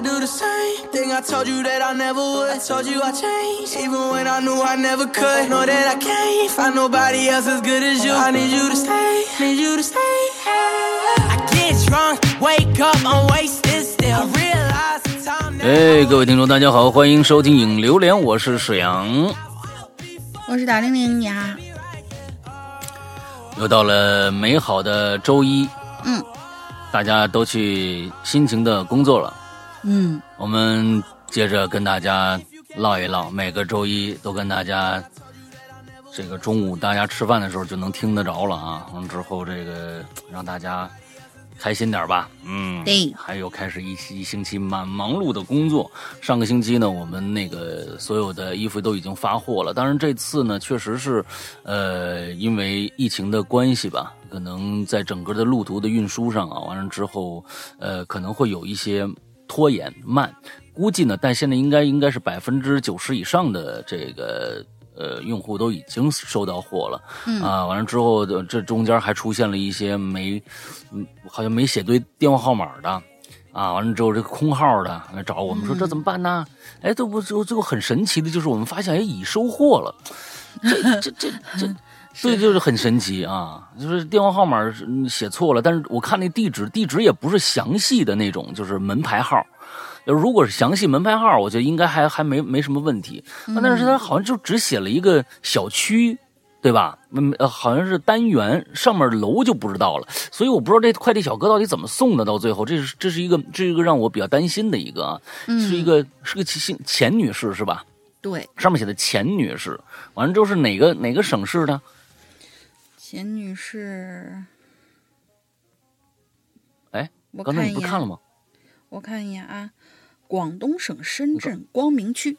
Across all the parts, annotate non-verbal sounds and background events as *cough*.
I do the same thing I told you that I never would. I told you I changed, even when I knew I never could. Know that I can't find nobody else as good as you. I need you to stay, need you to stay. I get drunk, wake up, I'm wasted still. I realize the time that 哎，各位听众，大家好，欢迎收听影榴莲，我是水阳。我是大玲玲呀，又到了美好的周一，嗯大家都去辛勤的工作了。嗯，我们接着跟大家唠一唠，每个周一都跟大家，这个中午大家吃饭的时候就能听得着了啊。完了之后，这个让大家开心点吧。嗯，对还有开始一一星期蛮忙碌的工作。上个星期呢，我们那个所有的衣服都已经发货了。当然这次呢，确实是，呃，因为疫情的关系吧，可能在整个的路途的运输上啊，完了之后，呃，可能会有一些拖延慢。估计呢，但现在应该应该是百分之九十以上的这个呃用户都已经收到货了。嗯啊，完了之后，这中间还出现了一些没，嗯，好像没写对电话号码的。啊，完了之后，这个空号的来找我们说这怎么办呢？哎，这不最最后很神奇的就是我们发现，哎，已收货了。这这这这，对，就是很神奇啊！就是电话号码写错了，但是我看那地址，地址也不是详细的那种，就是门牌号。如果是详细门牌号，我觉得应该还还没没什么问题。但是他好像就只写了一个小区，对吧？嗯，呃，好像是单元，上面楼就不知道了。所以我不知道这快递小哥到底怎么送的，到最后，这是这是一个这是一个让我比较担心的一个啊，是一个是个姓钱女士是吧？对，上面写的钱女士，完了之后是哪个哪个省市的？钱女士，哎，我刚才看一眼，你不看了吗？我看一眼啊，广东省深圳光明区，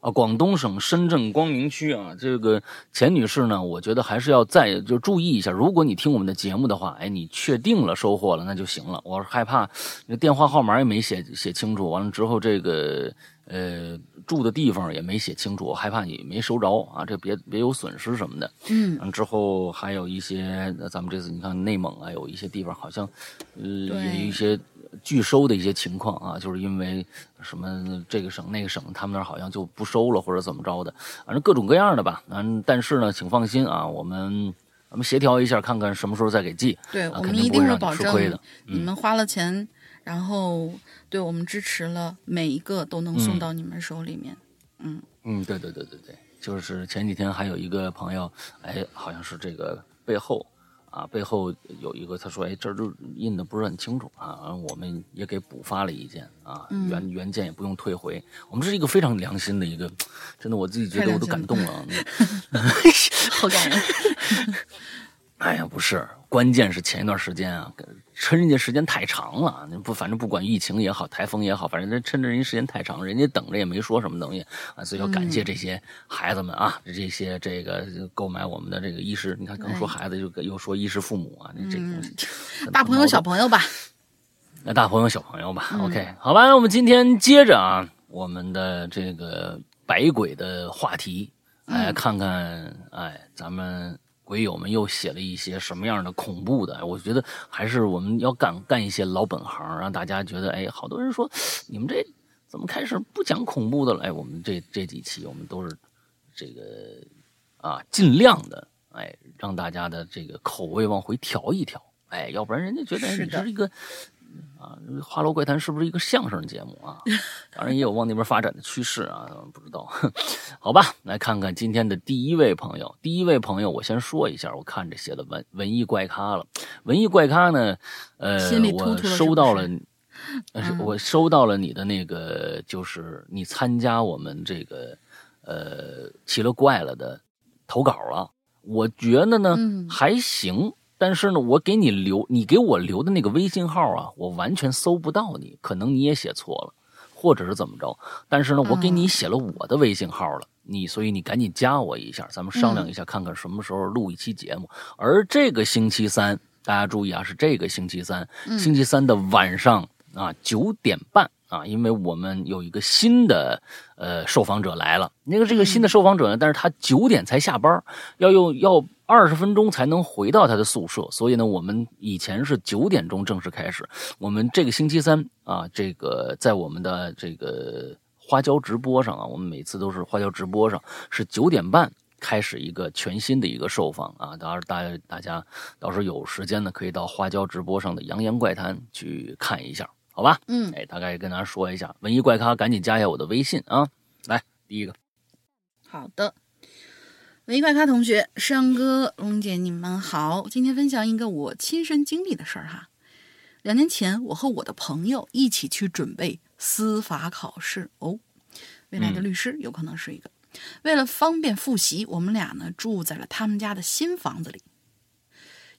啊，广东省深圳光明区啊，这个钱女士呢，我觉得还是要再就注意一下。如果你听我们的节目的话，哎，你确定了收获了，那就行了。我是害怕那电话号码也没写写清楚，完了之后这个呃住的地方也没写清楚，我害怕你没收着啊，这别别有损失什么的。嗯之后还有一些，呃咱们这次你看内蒙啊，有一些地方好像，呃，也有一些拒收的一些情况啊，就是因为什么这个省那个省，他们那儿好像就不收了或者怎么着的，反正各种各样的吧。嗯，但是呢，请放心啊，我们我们协调一下，看看什么时候再给寄。对啊我们一定是保证的嗯你们花了钱，然后对我们支持了，每一个都能送嗯到你们手里面。嗯嗯，对对对对对，就是前几天还有一个朋友，哎，好像是这个背后啊，背后有一个他说，哎，这儿就印的不是很清楚啊，我们也给补发了一件啊，嗯原原件也不用退回，我们是一个非常良心的一个，真的我自己觉得我都感动了。*laughs* 好感人。*laughs* 哎呀，不是，关键是前一段时间啊，趁人家时间太长了，你不，反正不管疫情也好，台风也好，反正趁着人家时间太长，人家等着也没说什么东西啊，所以要感谢这些孩子们啊，这些这个购买我们的这个衣食，你看刚说孩子就又说衣食父母啊，这这个东西，大朋友小朋友吧，那大朋友小朋友吧、o k 好吧，那我们今天接着啊，我们的这个百鬼的话题，来看看，哎，咱们鬼友们又写了一些什么样的恐怖的？我觉得还是我们要干干一些老本行，让大家觉得，哎，好多人说你们这怎么开始不讲恐怖的了？哎，我们这这几期我们都是这个啊，尽量的，哎，让大家的这个口味往回调一调，哎，要不然人家觉得你是一个。啊，《花楼怪谈》是不是一个相声节目啊？当然也有往那边发展的趋势啊，不知道。*laughs* 好吧，来看看今天的第一位朋友。第一位朋友，我先说一下，我看着写的文文艺怪咖了。文艺怪咖呢，呃我收到了，*laughs* 我收到了你的那个，就是你参加我们这个呃奇了怪了的投稿了。我觉得呢、嗯还行，但是呢，我给你留你给我留的那个微信号啊，我完全搜不到你，可能你也写错了，或者是怎么着。但是呢，我给你写了我的微信号了，你所以你赶紧加我一下，咱们商量一下，看看什么时候录一期节目。而这个星期三，大家注意啊，是这个星期三，星期三的晚上啊九点半啊，因为我们有一个新的呃受访者来了，那个这个新的受访者呢，但是他九点才下班，要用要二十分钟才能回到他的宿舍，所以呢，我们以前是九点钟正式开始。我们这个星期三啊，这个在我们的这个花椒直播上啊，我们每次都是花椒直播上是九点半开始一个全新的一个受访啊。到时候，大家大家到时候有时间呢，可以到花椒直播上的《扬言怪谈》去看一下，好吧？嗯，哎，大概跟大家说一下，文艺怪咖赶紧加一下我的微信啊！来，第一个，好的。文艺怪咖同学，山哥、龙姐，你们好。今天分享一个我亲身经历的事儿哈。两年前，我和我的朋友一起去准备司法考试哦，未来的律师有可能是一个。为了方便复习，我们俩呢住在了他们家的新房子里。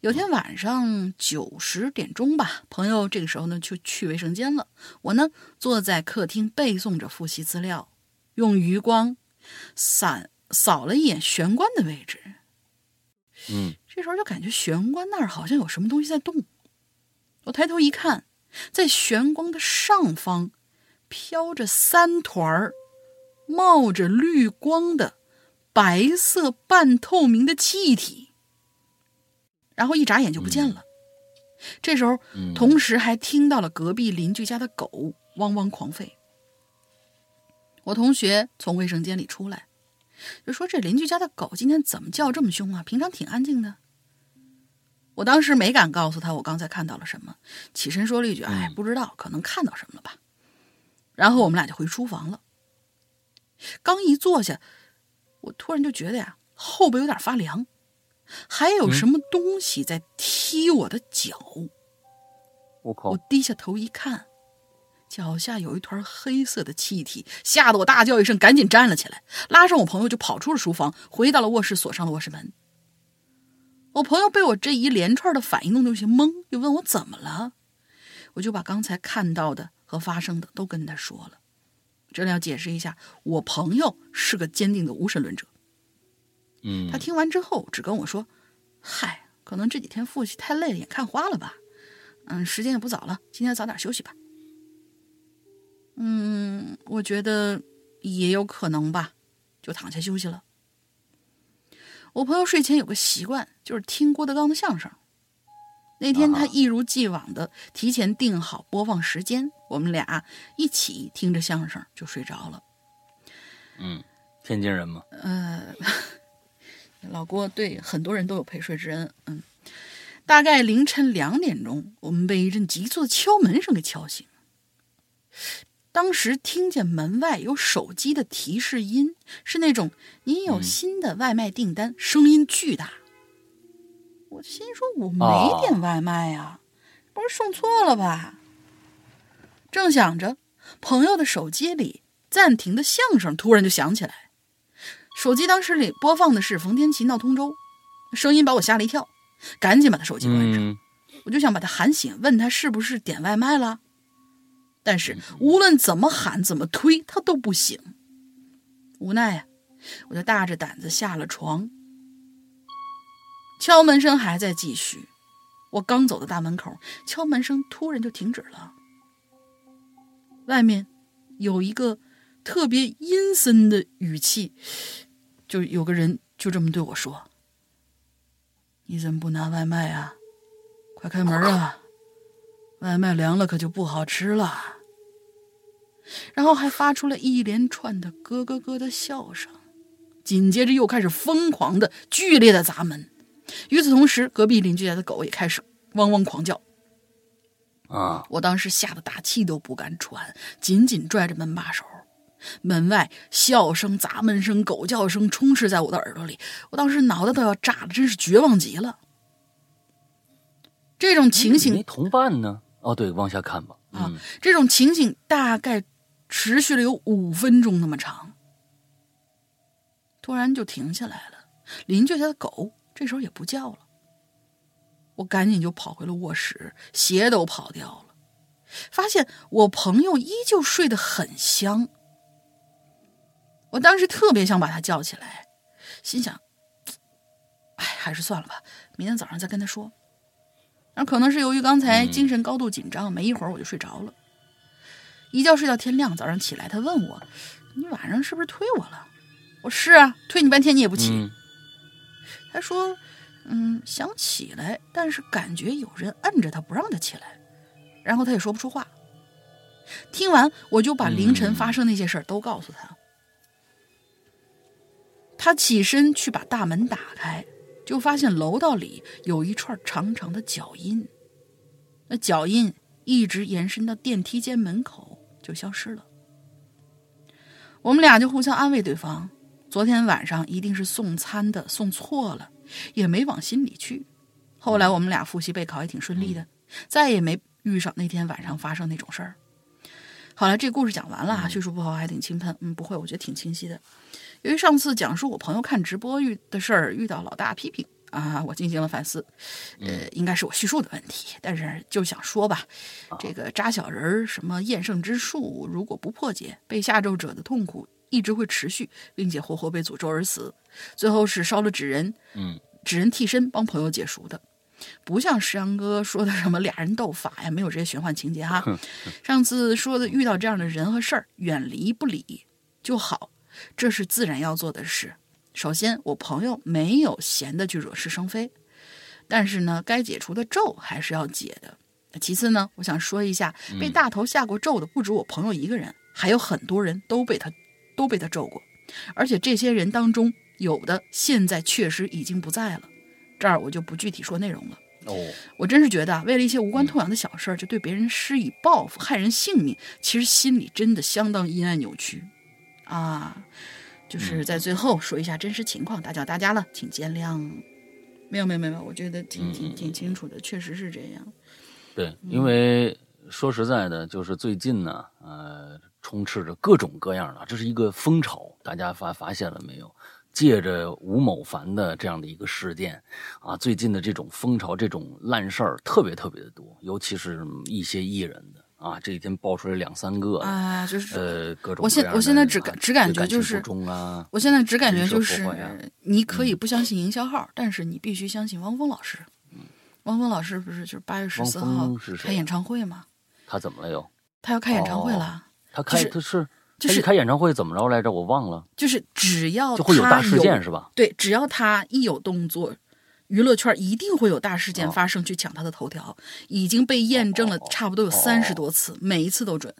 有天晚上九十点钟吧，朋友这个时候呢就去卫生间了，我呢坐在客厅背诵着复习资料，用余光散。扫了一眼玄关的位置，嗯，这时候就感觉玄关那儿好像有什么东西在动。我抬头一看，在玄关的上方飘着三团儿冒着绿光的白色半透明的气体，然后一眨眼就不见了。这时候，同时还听到了隔壁邻居家的狗汪汪狂吠。我同学从卫生间里出来。就说这邻居家的狗今天怎么叫这么凶啊？平常挺安静的。我当时没敢告诉他我刚才看到了什么，起身说了一句：“哎，不知道，可能看到什么了吧。”然后我们俩就回书房了。刚一坐下，我突然就觉得呀，后背有点发凉，还有什么东西在踢我的脚。我靠！我低下头一看。脚下有一团黑色的气体，吓得我大叫一声，赶紧站了起来，拉上我朋友就跑出了书房，回到了卧室，锁上了卧室门。我朋友被我这一连串的反应弄得有些懵，又问我怎么了，我就把刚才看到的和发生的都跟他说了。这里要解释一下，我朋友是个坚定的无神论者。嗯，他听完之后只跟我说：“嗨，可能这几天复习太累了，眼看花了吧。嗯，时间也不早了，今天早点休息吧。”嗯，我觉得也有可能吧，就躺下休息了。我朋友睡前有个习惯，就是听郭德纲的相声。那天他一如既往的提前定好播放时间，我们俩一起听着相声就睡着了。嗯，天津人吗。呃，*laughs* 老郭对很多人都有陪睡之恩。嗯，大概凌晨两点钟，我们被一阵急促的敲门声给敲醒。当时听见门外有手机的提示音，是那种“您有新的外卖订单”，声音巨大。我心说：“我没点外卖呀，不是送错了吧？”正想着，朋友的手机里暂停的相声突然就响起来。手机当时里播放的是冯天琪闹通州，声音把我吓了一跳，赶紧把他手机关上。我就想把他喊醒，问他是不是点外卖了。但是无论怎么喊怎么推，他都不醒。无奈啊，我就大着胆子下了床。敲门声还在继续，我刚走到大门口，敲门声突然就停止了。外面有一个特别阴森的语气，就有个人就这么对我说：“你怎么不拿外卖啊？快开门啊！”外卖凉了可就不好吃了，然后还发出了一连串的咯咯咯的笑声，紧接着又开始疯狂的、剧烈的砸门。与此同时，隔壁邻居家的狗也开始汪汪狂叫。啊！我当时吓得大气都不敢喘，紧紧拽着门把手。门外笑声、砸门声、狗叫声充斥在我的耳朵里，我当时脑袋都要炸了，真是绝望极了。这种情形，没同伴呢。哦，对，往下看吧。啊，这种情景大概持续了有五分钟那么长，突然就停下来了。邻居家的狗这时候也不叫了，我赶紧就跑回了卧室，鞋都跑掉了，发现我朋友依旧睡得很香。我当时特别想把他叫起来，心想，哎，还是算了吧，明天早上再跟他说。那可能是由于刚才精神高度紧张，没一会儿我就睡着了，一觉睡到天亮。早上起来，他问我：“你晚上是不是推我了？”我是啊，推你半天你也不起。他说：“嗯，想起来，但是感觉有人摁着他不让他起来，然后他也说不出话。听完，我就把凌晨发生那些事儿都告诉他。他起身去把大门打开，就发现楼道里有一串长长的脚印，那脚印一直延伸到电梯间门口就消失了。我们俩就互相安慰对方，昨天晚上一定是送餐的送错了，也没往心里去。后来我们俩复习备考也挺顺利的，再也没遇上那天晚上发生那种事儿。好了，这故事讲完了，叙述不好还挺轻喷，嗯，不会，我觉得挺清晰的。由于上次讲述我朋友看直播遇的事儿遇到老大批评啊，我进行了反思，呃，应该是我叙述的问题，但是就想说吧，这个扎小人儿什么厌胜之术，如果不破解，被下咒者的痛苦一直会持续，并且活活被诅咒而死，最后是烧了纸人，嗯，纸人替身帮朋友解赎的。不像石阳哥说的什么俩人斗法呀，没有这些玄幻情节哈。上次说的遇到这样的人和事儿，远离不理就好，这是自然要做的事。首先，我朋友没有闲的去惹是生非，但是呢，该解除的咒还是要解的。其次呢，我想说一下，被大头下过咒的不止我朋友一个人，还有很多人都被他都被他咒过，而且这些人当中有的现在确实已经不在了。这儿我就不具体说内容了。哦，我真是觉得，为了一些无关痛痒的小事儿，就对别人施以报复，害人性命，其实心里真的相当阴暗扭曲啊！就是在最后说一下真实情况，打搅大家了，请见谅。没有，没有，没有，我觉得挺挺挺清楚的，确实是这样。对，因为说实在的，就是最近呢，呃，充斥着各种各样的，这是一个风潮，大家发发现了没有？借着吴某凡的这样的一个事件，啊，最近的这种风潮、这种烂事儿特别特别的多，尤其是一些艺人的啊，这几天爆出来两三个啊，就是呃各种。我现我现在只感只感觉就是我现在只感觉就是你可以不相信营销号，但是你必须相信汪峰老师。汪峰老师不是就是八月十四号开演唱会吗？他怎么了又？他要开演唱会了。他开他是。就是开演唱会怎么着来着？我忘了。就是只要就会有大事件是吧？对，只要他一有动作，娱乐圈一定会有大事件发生，去抢他的头条，已经被验证了差不多有三十多次，每一次都准。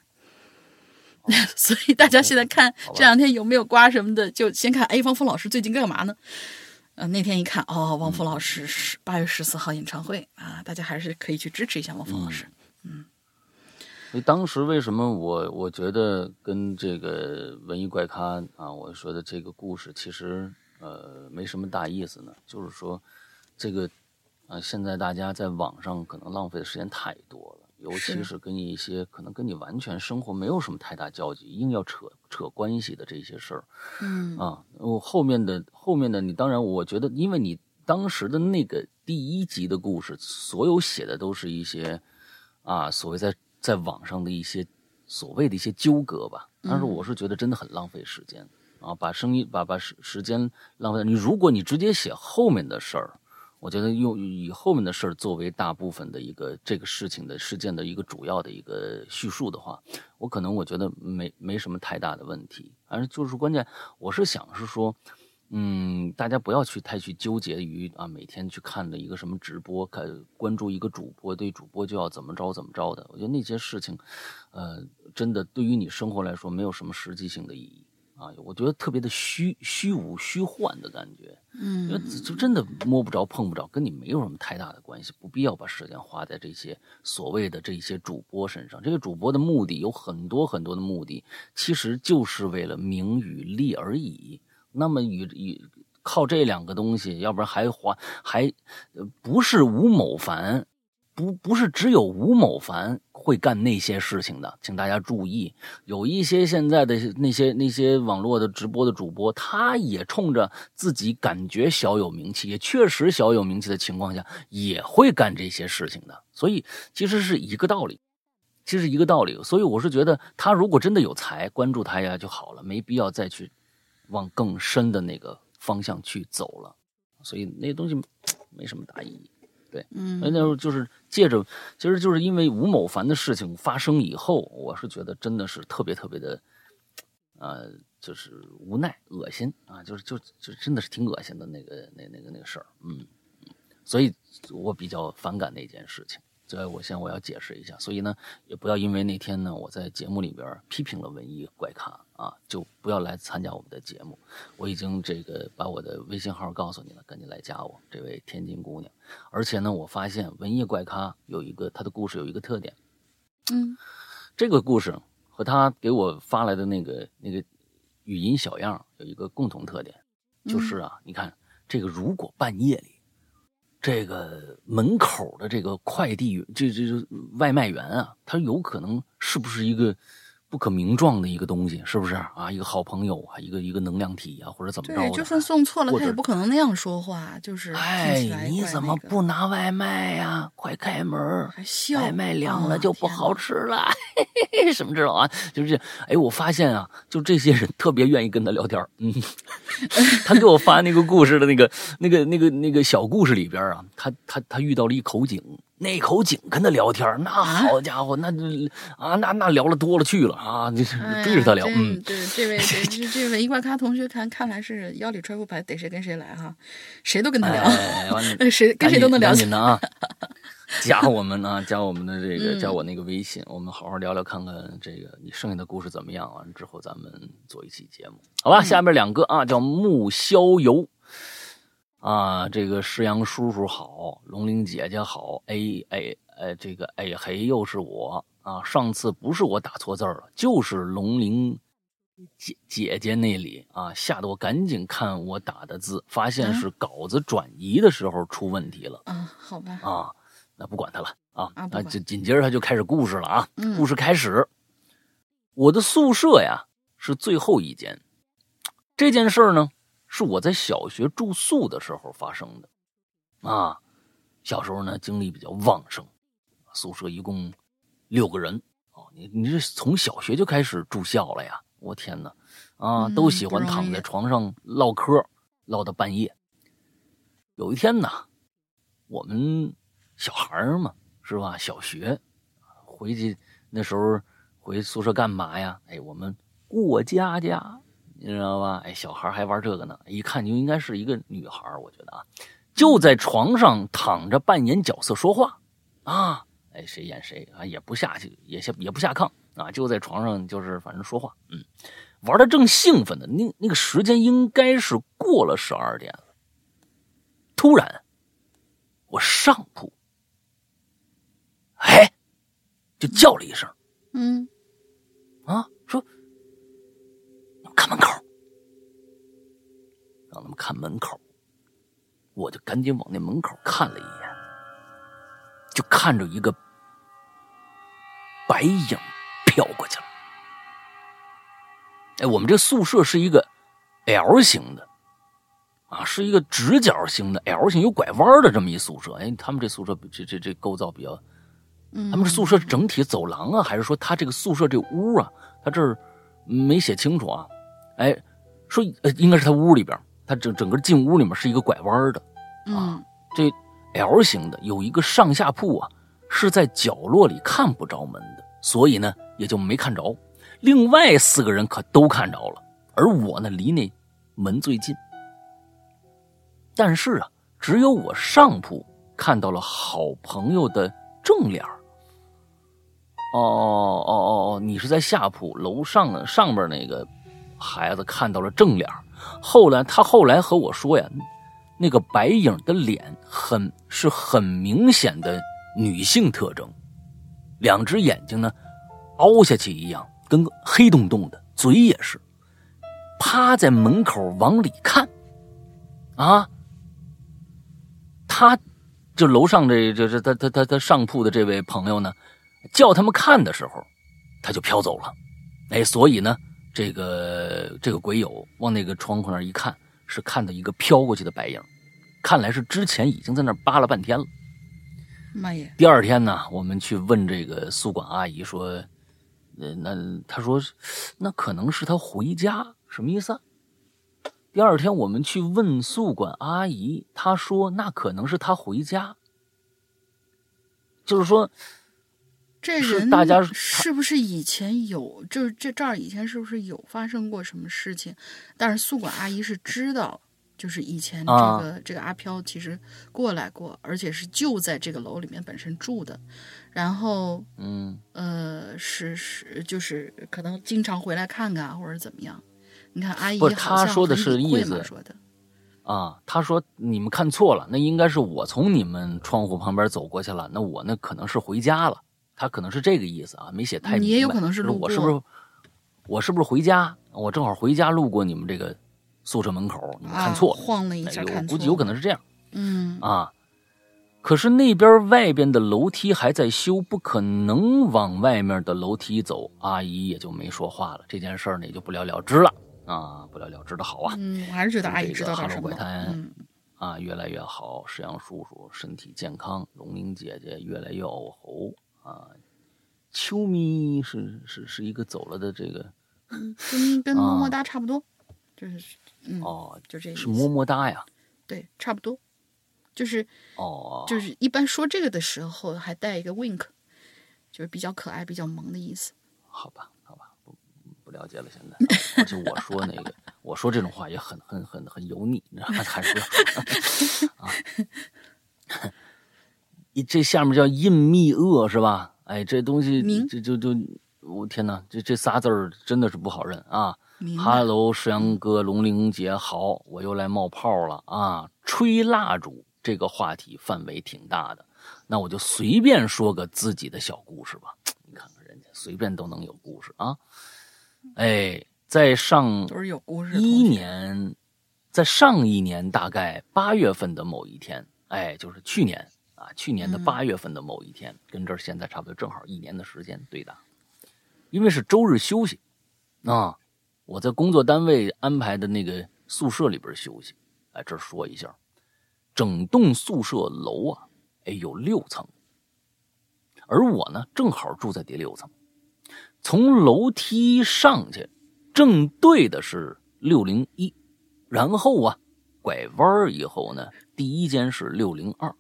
*laughs* 所以大家现在看 *laughs* 这两天有没有瓜什么的，就先看哎，汪峰老师最近干嘛呢？呃，那天一看哦，汪峰老师是八月十四号演唱会啊，大家还是可以去支持一下汪峰老师，嗯。所以当时为什么我我觉得跟这个文艺怪咖啊，我说的这个故事其实呃没什么大意思呢？就是说，这个啊现在大家在网上可能浪费的时间太多了，尤其是跟一些可能跟你完全生活没有什么太大交集，硬要扯扯关系的这些事儿，嗯啊，我后面的后面的你当然我觉得，因为你当时的那个第一集的故事，所有写的都是一些啊所谓在。在网上的一些所谓的一些纠葛吧，但是我是觉得真的很浪费时间啊！把声音把把时时间浪费。你如果你直接写后面的事儿，我觉得用以后面的事儿作为大部分的一个这个事情的事件的一个主要的一个叙述的话，我可能我觉得没没什么太大的问题。反正就是关键，我是想是说。嗯，大家不要去太去纠结于啊，每天去看的一个什么直播，看关注一个主播，对主播就要怎么着怎么着的。我觉得那些事情，呃，真的对于你生活来说没有什么实际性的意义啊。我觉得特别的虚虚无虚幻的感觉，嗯，因为就真的摸不着碰不着，跟你没有什么太大的关系，不必要把时间花在这些所谓的这些主播身上。这个主播的目的有很多很多的目的，其实就是为了名与利而已。那么与与靠这两个东西，要不然还还还不是吴某凡，不不是只有吴某凡会干那些事情的，请大家注意，有一些现在的那些那些网络的直播的主播，他也冲着自己感觉小有名气，也确实小有名气的情况下，也会干这些事情的，所以其实是一个道理，其实一个道理，所以我是觉得他如果真的有才，关注他呀就好了，没必要再去。往更深的那个方向去走了，所以那东西没什么大意义。对，嗯，那时候就是借着，其实就是因为吴某凡的事情发生以后，我是觉得真的是特别特别的，呃，就是无奈、恶心啊，就是就就真的是挺恶心的那个那那个那个事儿。嗯所以我比较反感那件事情。这我先我要解释一下，所以呢，也不要因为那天呢我在节目里边批评了文艺怪咖啊，就不要来参加我们的节目。我已经这个把我的微信号告诉你了，赶紧来加我，这位天津姑娘。而且呢，我发现文艺怪咖有一个他的故事有一个特点，嗯这个故事和他给我发来的那个那个语音小样有一个共同特点，就是啊，你看这个如果半夜里。这个门口的这个快递员，这这这外卖员啊，他有可能是不是一个不可名状的一个东西？是不是啊？一个好朋友啊，一个一个能量体啊，或者怎么着对，就算送错了，他也不可能那样说话，就是哎，你怎么不拿外卖呀、快开门？外卖凉了啊就不好吃了，嘿嘿嘿，什么这种啊？就是这，哎，我发现啊，就这些人特别愿意跟他聊天嗯，*laughs* 他给我发那个故事的那个、那个、那个、那个小故事里边啊，他他他遇到了一口井，那口井跟他聊天那好家伙，那啊，那那聊了多了去了啊，就是哎追着他聊，呀嗯，对，这位这位一怪咖同学看看来是腰里揣副牌，逮谁跟谁来哈，谁都跟他聊，*laughs* 谁跟谁都能聊起赶紧的啊！*laughs* 加我们啊，加我们的这个，嗯加我那个微信，我们好好聊聊，看看这个你剩下的故事怎么样。完了之后，咱们做一期节目，好吧？下面两个啊，叫木逍游啊，这个石阳叔叔好，龙玲姐姐好，哎哎哎，这个哎嘿，又是我啊！上次不是我打错字儿了，就是龙玲姐姐姐那里啊，吓得我赶紧看我打的字，发现是稿子转移的时候出问题了啊，好吧，啊。那不管他了啊，那紧紧接着他就开始故事了啊。嗯故事开始，我的宿舍呀是最后一间。这件事儿呢，是我在小学住宿的时候发生的啊。小时候呢，精力比较旺盛，宿舍一共六个人哦。你你这从小学就开始住校了呀？我天哪！啊，嗯都喜欢躺在床上唠嗑，唠到半夜。有一天呢，我们小孩儿嘛，是吧？小学回去那时候回宿舍干嘛呀？哎，我们过家家，你知道吧？哎，小孩还玩这个呢，一看就应该是一个女孩，我觉得啊，就在床上躺着扮演角色说话啊，哎，谁演谁啊，也不下去，也下也不下炕啊，就在床上就是反正说话，嗯，玩的正兴奋呢，那那个时间应该是过了十二点了，突然我上铺，哎，就叫了一声。嗯啊，说看门口，让他们看门口，我就赶紧往那门口看了一眼，就看着一个白影飘过去了。哎，我们这宿舍是一个 L 型的，啊，是一个直角形的 L 型有拐弯的这么一宿舍。哎，他们这宿舍这这这构造比较嗯，他们这宿舍整体走廊啊，还是说他这个宿舍这屋啊？他这儿没写清楚啊。哎，说呃，应该是他屋里边，他整整个进屋里面是一个拐弯的，嗯这 L 型的有一个上下铺啊，是在角落里看不着门的，所以呢也就没看着。另外四个人可都看着了，而我呢离那门最近。但是啊，只有我上铺看到了好朋友的正脸儿哦哦哦哦，你是在下铺楼上，上边那个孩子看到了正脸后来他后来和我说呀，那个白影的脸很是很明显的女性特征，两只眼睛呢凹下去一样，跟个黑洞洞的，嘴也是，趴在门口往里看，啊，他就楼上这这这他他他他上铺的这位朋友呢，叫他们看的时候，他就飘走了，哎，所以呢，这个这个鬼友往那个窗户那儿一看，是看到一个飘过去的白影，看来是之前已经在那儿扒了半天了。妈耶，第二天呢，我们去问这个宿管阿姨说，呃，那她说那可能是他回家，什么意思啊？第二天我们去问宿管阿姨，她说那可能是他回家，就是说这人是大家是不是以前有，就是这这儿以前是不是有发生过什么事情？但是宿管阿姨是知道，就是以前这啊个、这个阿飘其实过来过，而且是就在这个楼里面本身住的，然后嗯呃是是就是可能经常回来看看啊或者怎么样。你看阿姨不是他说的是意思说的，啊，他说你们看错了，那应该是我从你们窗户旁边走过去了，那我那可能是回家了，他可能是这个意思啊，没写太明白。你也有可能是路我是不是我是不是回家？我正好回家路过你们这个宿舍门口，你们看错啊、了，晃了一哎下看错了，有估计有可能是这样。嗯啊。可是那边外边的楼梯还在修，不可能往外面的楼梯走。阿姨也就没说话了，这件事儿呢也就不了了之了啊，不了了之的好啊。嗯，我还是觉得阿姨这个知道点什么怪。谈嗯啊，越来越好，石阳叔叔身体健康，龙玲姐姐越来越偶猴啊。秋咪是是是一个走了的这个跟跟么么哒差不多，就是嗯，哦，就这个是么么哒呀，对，差不多，就是哦，就是一般说这个的时候还带一个 wink，就是比较可爱、比较萌的意思。好吧，好吧，不不了解了。现在，而且我说那个，我说这种话也很很很很油腻，你知道吗？还是啊。*laughs* 一这下面叫印密厄是吧？哎，这东西明这就就我天哪，这这仨字儿真的是不好认啊。哈喽，石阳哥，龙玲姐好，我又来冒泡了啊！吹蜡烛这个话题范围挺大的，那我就随便说个自己的小故事吧。你看看人家随便都能有故事啊！哎，在上都是有故事一。年，在上一年大概八月份的某一天，哎，就是去年啊，去年的嗯。八月份的某一天，跟这儿现在差不多正好一年的时间对打，因为是周日休息啊，我在工作单位安排的那个宿舍里边休息，哎，这儿说一下，整栋宿舍楼啊，哎有六层，而我呢正好住在第六层，从楼梯上去，正对的是六零一，然后啊拐弯儿以后呢，第一间是六零二，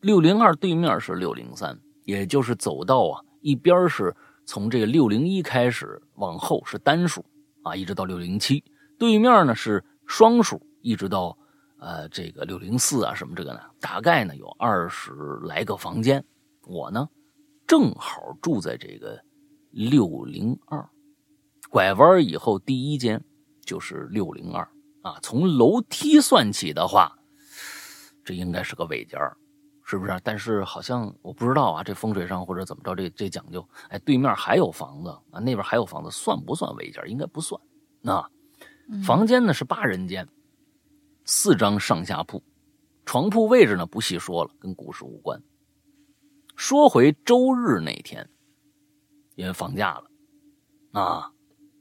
六零二对面是六零三，也就是走道啊一边是从这个六零一开始往后是单数啊，一直到六零七，对面呢是双数，一直到呃这个六零四啊什么这个呢，大概呢有二十来个房间，我呢正好住在这个六零二，拐弯以后第一间就是六零二。啊，从楼梯算起的话，这应该是个尾间是不是？但是好像我不知道啊，这风水上或者怎么着，这这讲究。哎，对面还有房子啊，那边还有房子，算不算违建？应该不算。那房间呢是八人间，四张上下铺，床铺位置呢不细说了，跟故事无关。说回周日那天，因为放假了，啊，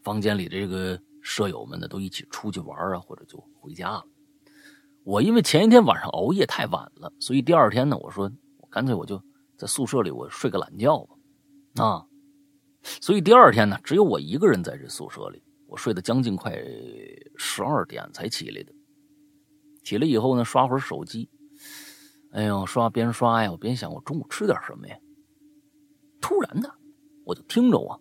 房间里这个舍友们呢都一起出去玩啊，或者就回家了。我因为前一天晚上熬夜太晚了，所以第二天呢，我说我干脆我就在宿舍里我睡个懒觉吧，啊，所以第二天呢，只有我一个人在这宿舍里，我睡得将近快十二点才起来的。起来以后呢，刷会儿手机，哎呦，刷边刷呀，我边想我中午吃点什么呀。突然呢，我就听着啊，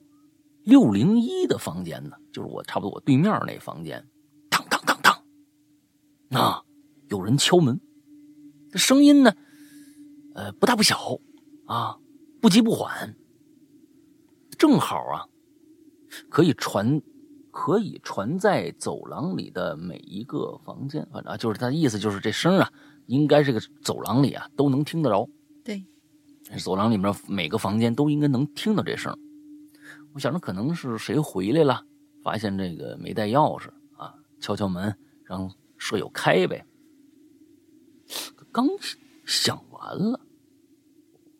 六零一的房间呢，就是我差不多我对面那房间，当当当当，啊。有人敲门，这声音呢，呃，不大不小，啊，不急不缓，正好啊，可以传，可以传在走廊里的每一个房间，反正、啊、就是他的意思，就是这声啊，应该这个走廊里啊都能听得着。对，走廊里面每个房间都应该能听到这声。我想着可能是谁回来了，发现这个没带钥匙啊，敲敲门，让舍友开呗。刚想完了，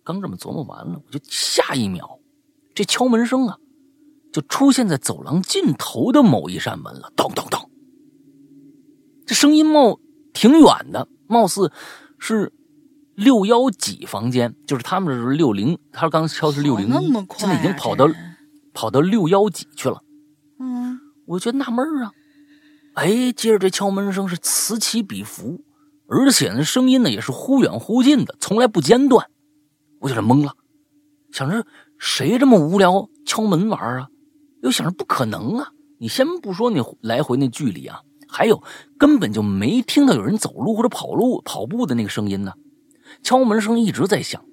刚这么琢磨完了，我就下一秒，这敲门声啊，就出现在走廊尽头的某一扇门了。咚咚咚，这声音冒挺远的，貌似是六幺几房间，就是他们这是六零，他刚敲是六零一，现在已经跑到跑到六幺几去了。嗯，我就纳闷啊，哎，接着这敲门声是此起彼伏。而且呢，声音呢也是忽远忽近的，从来不间断。我有点懵了，想着谁这么无聊敲门玩啊？又想着不可能啊！你先不说你来回那距离啊，还有根本就没听到有人走路或者跑路跑步的那个声音呢。敲门声一直在响，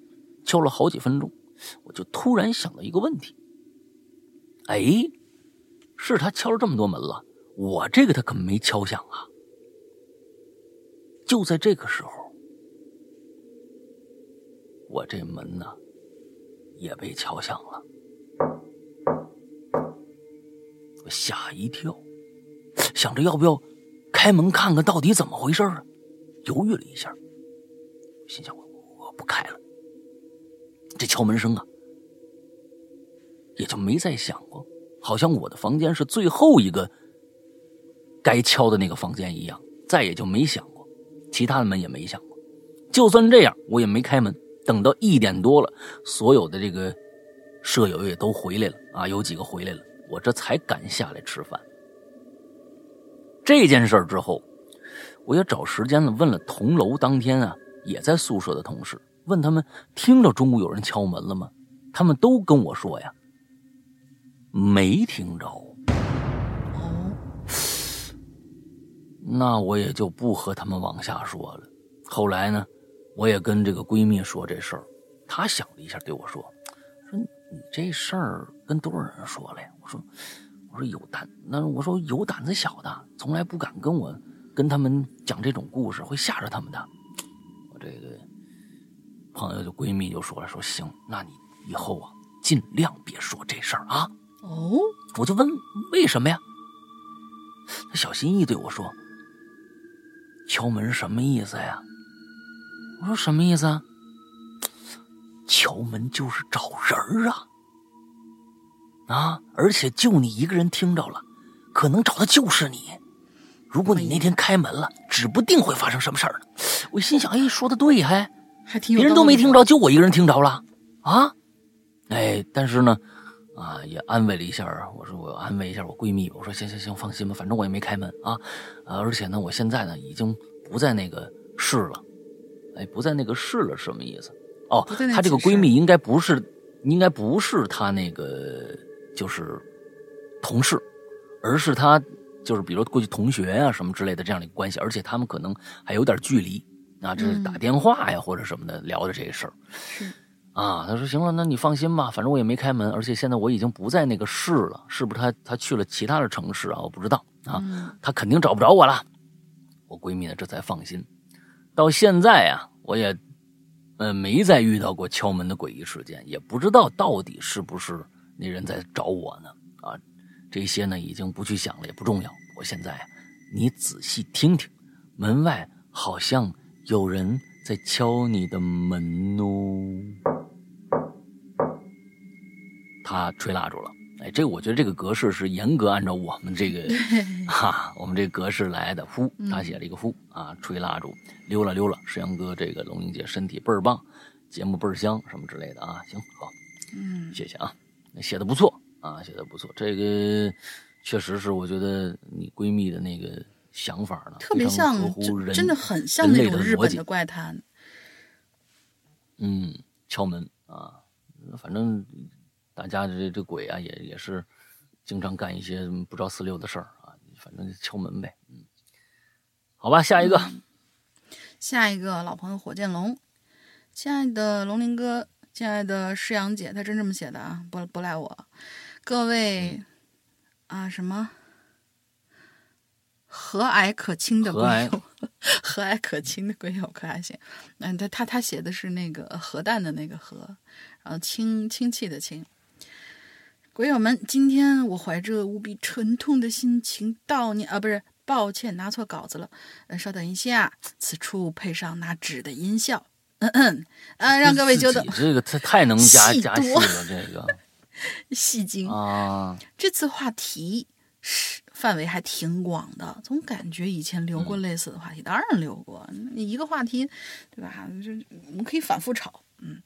敲了好几分钟，我就突然想到一个问题：哎，是他敲了这么多门了，我这个他可没敲响啊。就在这个时候，我这门呢也被敲响了，我吓一跳，想着要不要开门看看到底怎么回事啊？犹豫了一下。心想我我不开了，这敲门声啊，也就没再想过，好像我的房间是最后一个该敲的那个房间一样，再也就没想，其他的门也没想过。就算这样，我也没开门。等到一点多了，所有的这个舍友也都回来了啊，有几个回来了，我这才敢下来吃饭。这件事儿之后，我也找时间了，问了同楼当天啊。也在宿舍的同事问他们听到中午有人敲门了吗？他们都跟我说呀，没听着。哦，那我也就不和他们往下说了。后来呢，我也跟这个闺蜜说这事儿，她想了一下对我说：“说你这事儿跟多少人说了呀？”我说：“我说有胆，那我说有胆子小的从来不敢跟我跟他们讲这种故事，会吓着他们的。”我这个朋友的闺蜜就说了：“说行，那你以后啊，尽量别说这事儿啊。”哦，我就问为什么呀？他小心翼翼对我说：“敲门什么意思呀？”我说：“什么意思啊？” *tsk* 敲门就是找人啊！啊，而且就你一个人听着了，可能找的就是你。如果你那天开门了，指不定会发生什么事儿呢。我心想，哎，说的对，还还挺别人都没听着，就我一个人听着了啊！哎，但是呢，啊，也安慰了一下我说我安慰一下我闺蜜，我说行行行，放心吧，反正我也没开门啊。而且呢，我现在呢已经不在那个市了。哎，不在那个市了，什么意思？哦，她这个闺蜜应该不是，应该不是她那个就是同事，而是她就是比如过去同学啊什么之类的这样的一个关系，而且他们可能还有点距离。啊，这是打电话呀，或者什么的聊的这个事儿。是啊，他说行了，那你放心吧，反正我也没开门，而且现在我已经不在那个市了，是不是他他去了其他的城市啊？我不知道啊，他肯定找不着我了。我闺蜜呢这才放心。到现在啊，我也呃没再遇到过敲门的诡异事件，也不知道到底是不是那人在找我呢？啊，这些呢已经不去想了，也不重要。我现在你仔细听听，门外好像。有人在敲你的门哦，他吹蜡烛了。哎，这我觉得这个格式是严格按照我们这个 *laughs* 哈，我们这格式来的。呼，他写了一个呼啊，吹蜡烛，溜了溜了。石阳哥，这个龙英姐身体倍儿棒，节目倍儿香，什么之类的啊。行好，嗯，谢谢啊，写的不错啊，写的不错。这个确实是我觉得你闺蜜的那个。想法呢，特别像，真的很像那种日本的怪谈。嗯，敲门啊，反正大家这这鬼啊，也也是经常干一些不着四六的事儿啊。反正敲门呗，嗯，好吧，下一个，下一个老朋友火箭龙，亲爱的龙鳞哥，亲爱的诗阳姐，他真这么写的啊，不不赖我。各位啊，什么？和蔼可亲的鬼友，*laughs* 和蔼可亲的鬼友可还行？嗯，他他他写的是那个核弹的那个核，然后亲亲戚的亲。鬼友们，今天我怀着无比沉痛的心情悼念啊，不是，抱歉，拿错稿子了。呃，稍等一下，此处配上拿纸的音效。嗯嗯，啊，让各位久等。这个他太能加加戏了，这个 *laughs* 戏精啊。这次话题是。范围还挺广的，总感觉以前留过类似的话题，当然留过。你一个话题，对吧？就我们可以反复吵。嗯，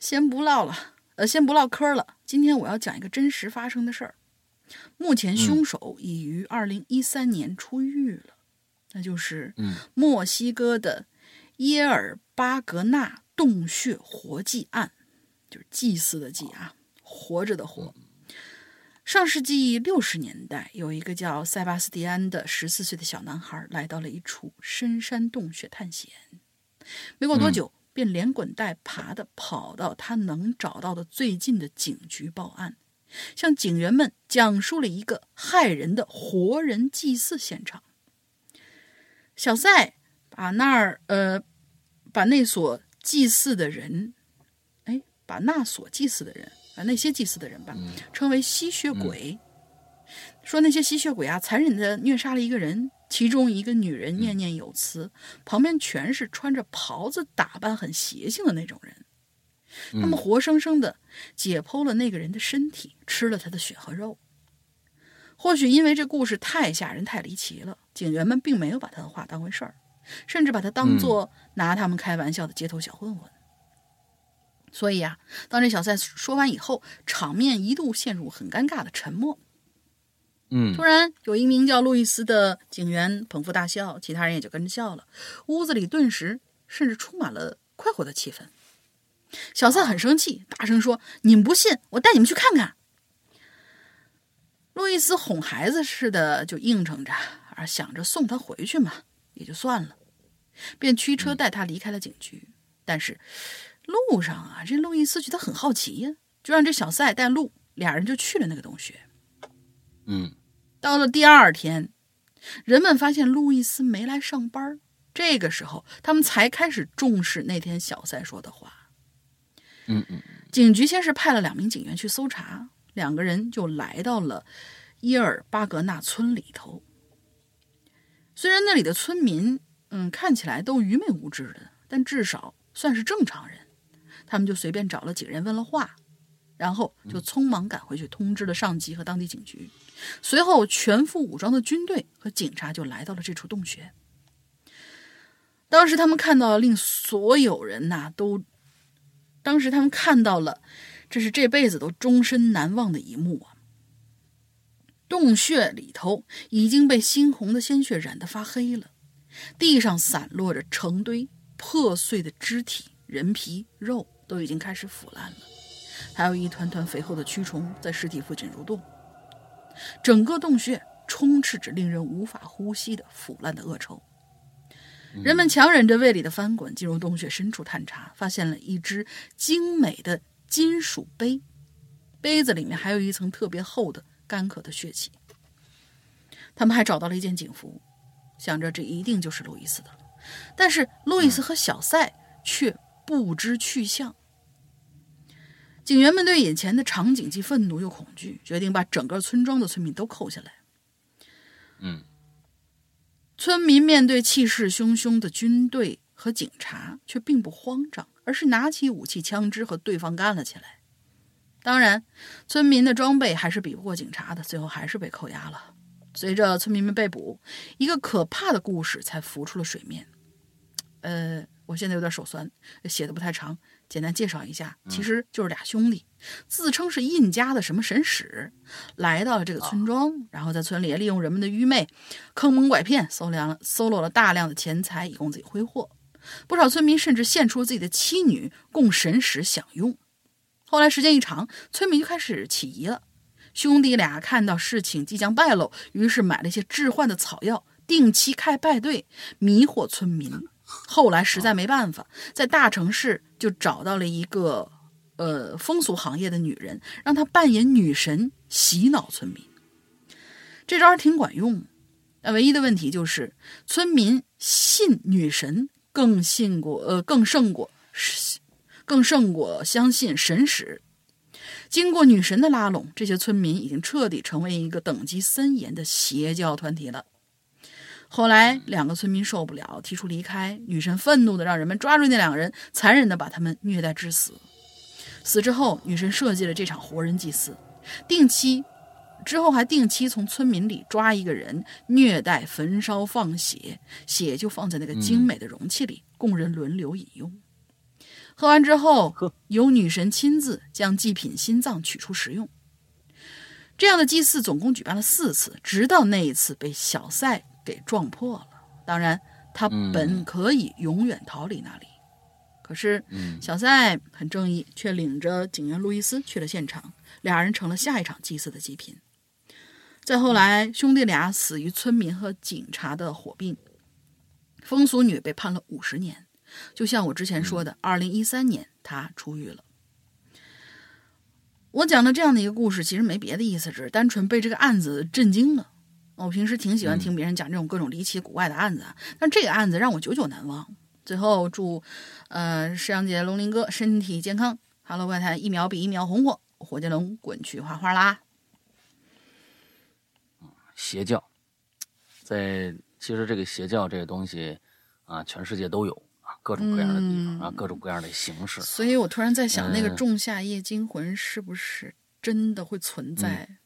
先不唠了，呃，先不唠嗑了。今天我要讲一个真实发生的事儿。目前凶手已于二零一三年出狱了，那就是墨西哥的耶尔巴格纳洞穴活祭案，就是祭祀的祭啊，活着的活。上世纪六十年代，有一个叫塞巴斯蒂安的十四岁的小男孩来到了一处深山洞穴探险。没过多久，便连滚带爬的跑到他能找到的最近的警局报案，向警员们讲述了一个骇人的活人祭祀现场。小塞把那儿呃，把那所祭祀的人，哎，把那所祭祀的人。把，那些祭祀的人吧，称为吸血鬼。说那些吸血鬼啊，残忍的虐杀了一个人，其中一个女人念念有词，旁边全是穿着袍子、打扮很邪性的那种人。他们活生生的解剖了那个人的身体，吃了他的血和肉。或许因为这故事太吓人、太离奇了，警员们并没有把他的话当回事儿，甚至把他当做拿他们开玩笑的街头小混混。所以啊，当这小赛说完以后，场面一度陷入很尴尬的沉默。嗯，突然有一名叫路易斯的警员捧腹大笑，其他人也就跟着笑了。屋子里顿时甚至充满了快活的气氛。小赛很生气，大声说：“你们不信，我带你们去看看。”路易斯哄孩子似的就应承着，而想着送他回去嘛，也就算了，便驱车带他离开了警局。但是。路上啊，这路易斯觉得很好奇呀，就让这小赛带路，俩人就去了那个洞穴。嗯，到了第二天，人们发现路易斯没来上班，这个时候他们才开始重视那天小赛说的话。嗯嗯，警局先是派了两名警员去搜查，两个人就来到了伊尔巴格纳村里头。虽然那里的村民，嗯，看起来都愚昧无知的，但至少算是正常人。他们就随便找了几个人问了话，然后就匆忙赶回去通知了上级和当地警局。随后，全副武装的军队和警察就来到了这处洞穴。当时他们看到了令所有人呐都，当时他们看到了，这是这辈子都终身难忘的一幕啊！洞穴里头已经被猩红的鲜血染得发黑了，地上散落着成堆破碎的肢体、人皮、肉。都已经开始腐烂了，还有一团团肥厚的蛆虫在尸体附近蠕动。整个洞穴充斥着令人无法呼吸的腐烂的恶臭。人们强忍着胃里的翻滚，进入洞穴深处探查，发现了一只精美的金属杯，杯子里面还有一层特别厚的干渴的血迹。他们还找到了一件警服，想着这一定就是路易斯的了。但是路易斯和小塞却不知去向。警员们对眼前的场景既愤怒又恐惧，决定把整个村庄的村民都扣下来。嗯，村民面对气势汹汹的军队和警察，却并不慌张，而是拿起武器、枪支和对方干了起来。当然，村民的装备还是比不过警察的，最后还是被扣押了。随着村民们被捕，一个可怕的故事才浮出了水面。呃，我现在有点手酸，写的不太长。简单介绍一下，其实就是俩兄弟，自称是印家的什么神使，来到了这个村庄，然后在村里利用人们的愚昧，坑蒙拐骗，搜量搜罗了大量的钱财，以供自己挥霍。不少村民甚至献出自己的妻女供神使享用。后来时间一长，村民就开始起疑了。兄弟俩看到事情即将败露，于是买了一些致幻的草药，定期开派对，迷惑村民。后来实在没办法，在大城市就找到了一个呃风俗行业的女人，让她扮演女神洗脑村民。这招挺管用，但唯一的问题就是村民信女神更信过呃更胜过更胜过相信神使。经过女神的拉拢，这些村民已经彻底成为一个等级森严的邪教团体了。后来，两个村民受不了，提出离开。女神愤怒的让人们抓住那两个人，残忍的把他们虐待致死。死之后，女神设计了这场活人祭祀，定期之后还定期从村民里抓一个人，虐待、焚烧、放血，血就放在那个精美的容器里，供人轮流饮用。喝完之后，由女神亲自将祭品心脏取出食用。这样的祭祀总共举办了四次，直到那一次被小赛。给撞破了。当然，他本可以永远逃离那里，可是嗯小塞很正义，却领着警员路易斯去了现场，俩人成了下一场祭祀的祭品。再后来，兄弟俩死于村民和警察的火并，风俗女被判了五十年。就像我之前说的，二零一三年她出狱了。我讲的这样的一个故事，其实没别的意思，只是单纯被这个案子震惊了。我平时挺喜欢听别人讲这种各种离奇古怪的案子，啊，但这个案子让我久久难忘。最后祝，呃，石阳姐、龙鳞哥身体健康。Hello 怪谈一秒比一秒红火，火箭龙滚去画画啦！邪教，在其实这个邪教这个东西啊，全世界都有啊，各种各样的地方啊，各种各样的形式。所以我突然在想，那个嗯仲夏夜惊魂是不是真的会存在？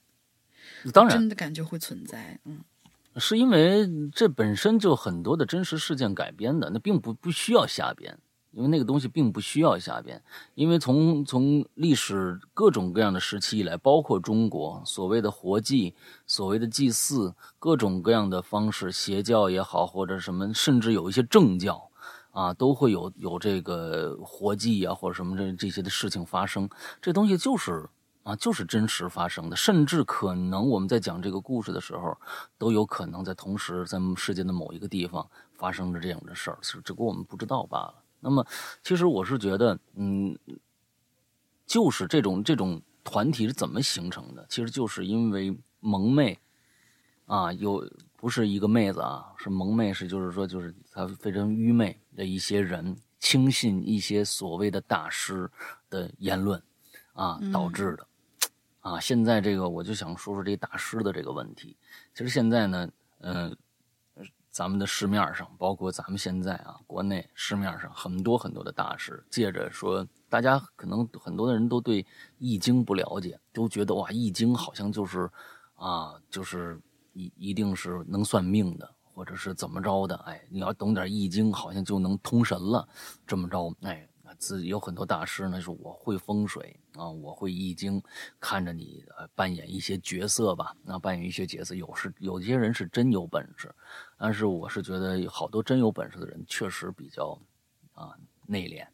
当然真的感觉会存在。嗯，是因为这本身就很多的真实事件改编的，那并不不需要瞎编，因为那个东西并不需要瞎编，因为从从历史各种各样的时期以来，包括中国所谓的活祭、所谓的祭祀，各种各样的方式，邪教也好，或者什么，甚至有一些正教。啊，都会有有这个活祭啊，或者什么这这些的事情发生，这东西就是啊，就是真实发生的，甚至可能我们在讲这个故事的时候，都有可能在同时在世界的某一个地方发生着这样的事儿，只只不过我们不知道罢了。那么，其实我是觉得，嗯，就是这种这种团体是怎么形成的？其实就是因为蒙昧啊，有不是一个妹子啊，是蒙昧，是就是说就是她非常愚昧的一些人轻信一些所谓的大师的言论啊导致的。啊，现在这个我就想说说这大师的这个问题。其实现在呢，嗯、咱们的市面上，包括咱们现在啊，国内市面上很多很多的大师，借着说，大家可能很多的人都对《易经》不了解，都觉得哇，《易经》好像就是啊，就是一一定是能算命的，或者是怎么着的，哎，你要懂点《易经》，好像就能通神了，这么着，哎。自有很多大师呢，是我会风水啊，我会易经，看着你呃扮演一些角色吧，那扮演一些角色，有时有些人是真有本事，但是我是觉得好多真有本事的人确实比较啊内敛，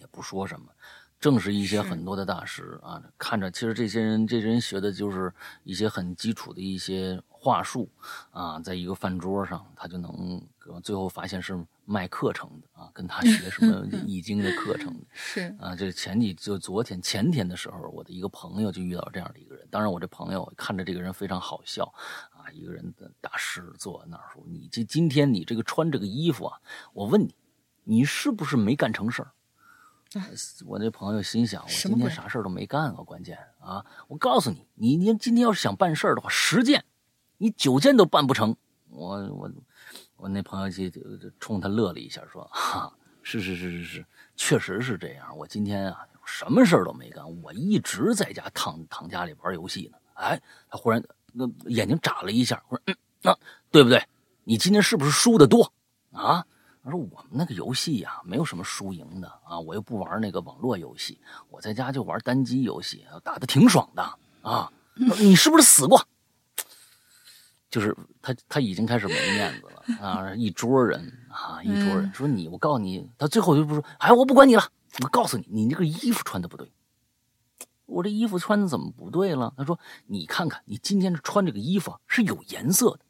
也不说什么。正是一些很多的大师啊，看着其实这些人，这些人学的就是一些很基础的一些话术啊，在一个饭桌上，他就能最后发现是卖课程的啊，跟他学什么 *laughs* 易经的课程的。是啊，这前几就昨天前天的时候，我的一个朋友就遇到这样的一个人。当然，我这朋友看着这个人非常好笑啊，一个人的大师坐在那儿说：“你这今天你这个穿这个衣服啊，我问你，你是不是没干成事儿？”我那朋友心想：我今天啥事儿都没干啊，关键啊！我告诉你，你你今天要是想办事儿的话，十件，你九件都办不成。我我我我那朋友就就冲他乐了一下，说：“哈，是是是是是，确实是这样。我今天啊，什么事儿都没干，我一直在家躺躺家里玩游戏呢。”哎，他忽然那眼睛眨了一下，我说：“嗯，那、对不对？你今天是不是输的多啊？”他说：“我们那个游戏呀、没有什么输赢的啊，我又不玩那个网络游戏，我在家就玩单机游戏，打的挺爽的啊。你是不是死过？”就是他他已经开始没面子了啊！一桌人啊，一桌人说你，我告诉你，他最后就不说，哎，我不管你了，我告诉你，你这个衣服穿的不对。我这衣服穿的怎么不对了？他说，你看看，你今天穿这个衣服啊是有颜色的。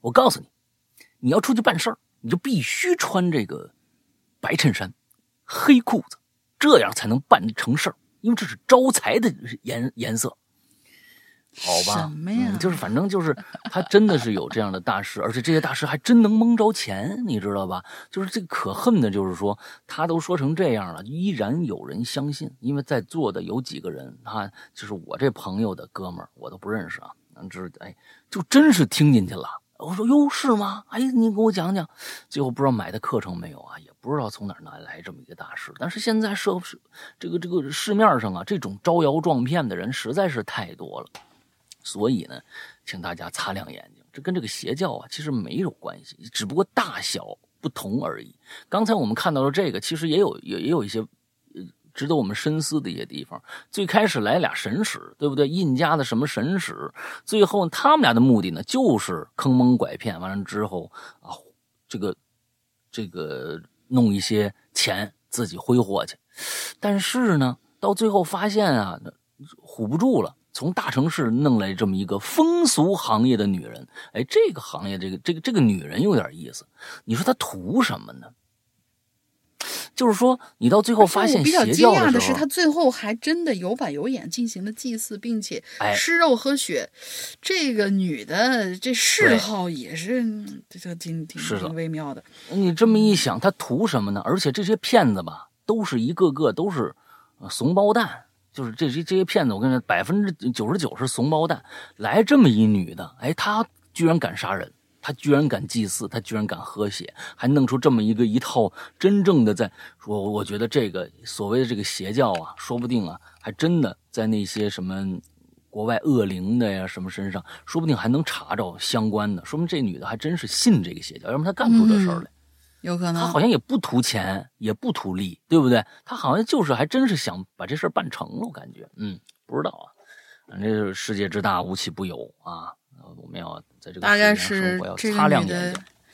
我告诉你，你要出去办事儿，你就必须穿这个白衬衫、黑裤子，这样才能办成事儿，因为这是招财的颜颜色。好吧，什么呀嗯就是反正就是他真的是有这样的大师，而且这些大师还真能蒙着钱，你知道吧？就是这可恨的，就是说他都说成这样了，依然有人相信，因为在座的有几个人，他就是我这朋友的哥们儿，我都不认识啊，嗯，这哎，就真是听进去了。我说哟，是吗？哎，你给我讲讲。最后不知道买的课程没有啊，也不知道从哪儿拿来这么一个大师。但是现在社市这个这个市面上啊，这种招摇撞骗的人实在是太多了。所以呢，请大家擦亮眼睛，这跟这个邪教啊其实没有关系，只不过大小不同而已。刚才我们看到了这个，其实也有也也有一些值得我们深思的一些地方。最开始来俩神使，对不对？印加的什么神使，最后他们俩的目的呢，就是坑蒙拐骗，完了之后啊，这个这个弄一些钱。自己挥霍去。但是呢，到最后发现啊，唬不住了。从大城市弄来这么一个风俗行业的女人，哎，这个行业这个这个这个女人有点意思。你说她图什么呢？就是说，你到最后发现比较惊讶的是，时候，他最后还真的有板有眼进行了祭祀，并且哎吃肉喝血。这个女的这嗜好也是，嗯这这挺挺挺微妙的。你这么一想，她图什么呢？而且这些骗子吧，都是一个个都是呃怂包蛋。就是这些这些骗子，我跟你说，百分之九十九是怂包蛋。来这么一女的，哎，她居然敢杀人，她居然敢祭祀，她居然敢喝血，还弄出这么一个一套真正的在说，我觉得这个所谓的这个邪教啊，说不定啊，还真的在那些什么国外恶灵的呀什么身上，说不定还能查着相关的，说明这女的还真是信这个邪教，要不然她干不出这事儿来。有可能他好像也不图钱，也不图利，对不对？他好像就是还真是想把这事儿办成了，我感觉，嗯，不知道啊。反正这世界之大，无奇不有啊。呃我们要在这个大概是这女的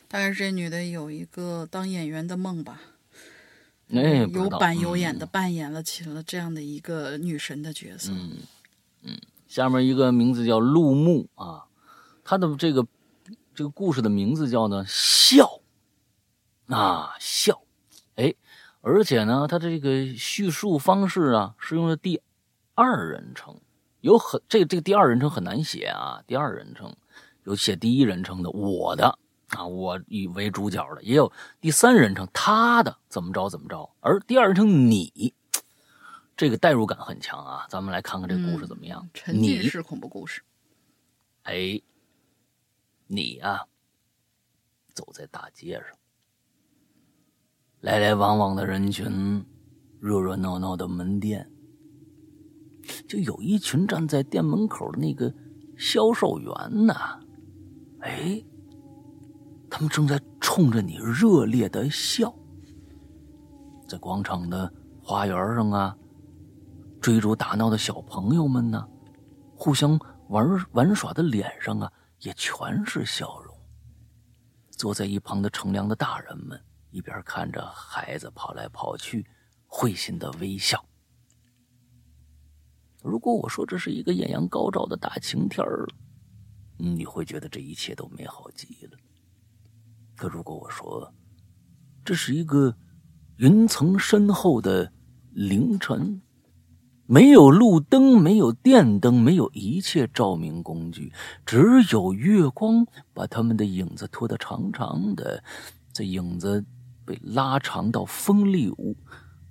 大概是这女的有一个当演员的梦吧，哎，有板有眼的嗯扮演了起了这样的一个女神的角色。嗯嗯，下面一个名字叫陆木啊，他的这个这个故事的名字叫呢笑啊笑，哎，而且呢，他这个叙述方式啊是用的第二人称，有很这这个第二人称很难写啊，第二人称有写第一人称的我的啊，我以为主角的，也有第三人称他的怎么着怎么着，而第二人称你。这个代入感很强啊！咱们来看看这个故事怎么样。嗯沉浸你式恐怖故事。哎，你啊、走在大街上，来来往往的人群，热热闹闹的门店，就有一群站在店门口的那个销售员呢，哎，他们正在冲着你热烈的笑。在广场的花园上啊，追逐打闹的小朋友们呢，互相玩玩耍的脸上啊，也全是笑容。坐在一旁的乘凉的大人们，一边看着孩子跑来跑去，会心的微笑。如果我说这是一个艳阳高照的大晴天儿，你会觉得这一切都美好极了。可如果我说这是一个云层深厚的凌晨，没有路灯，没有电灯，没有一切照明工具，只有月光把他们的影子拖得长长的。这影子被拉长到锋利无，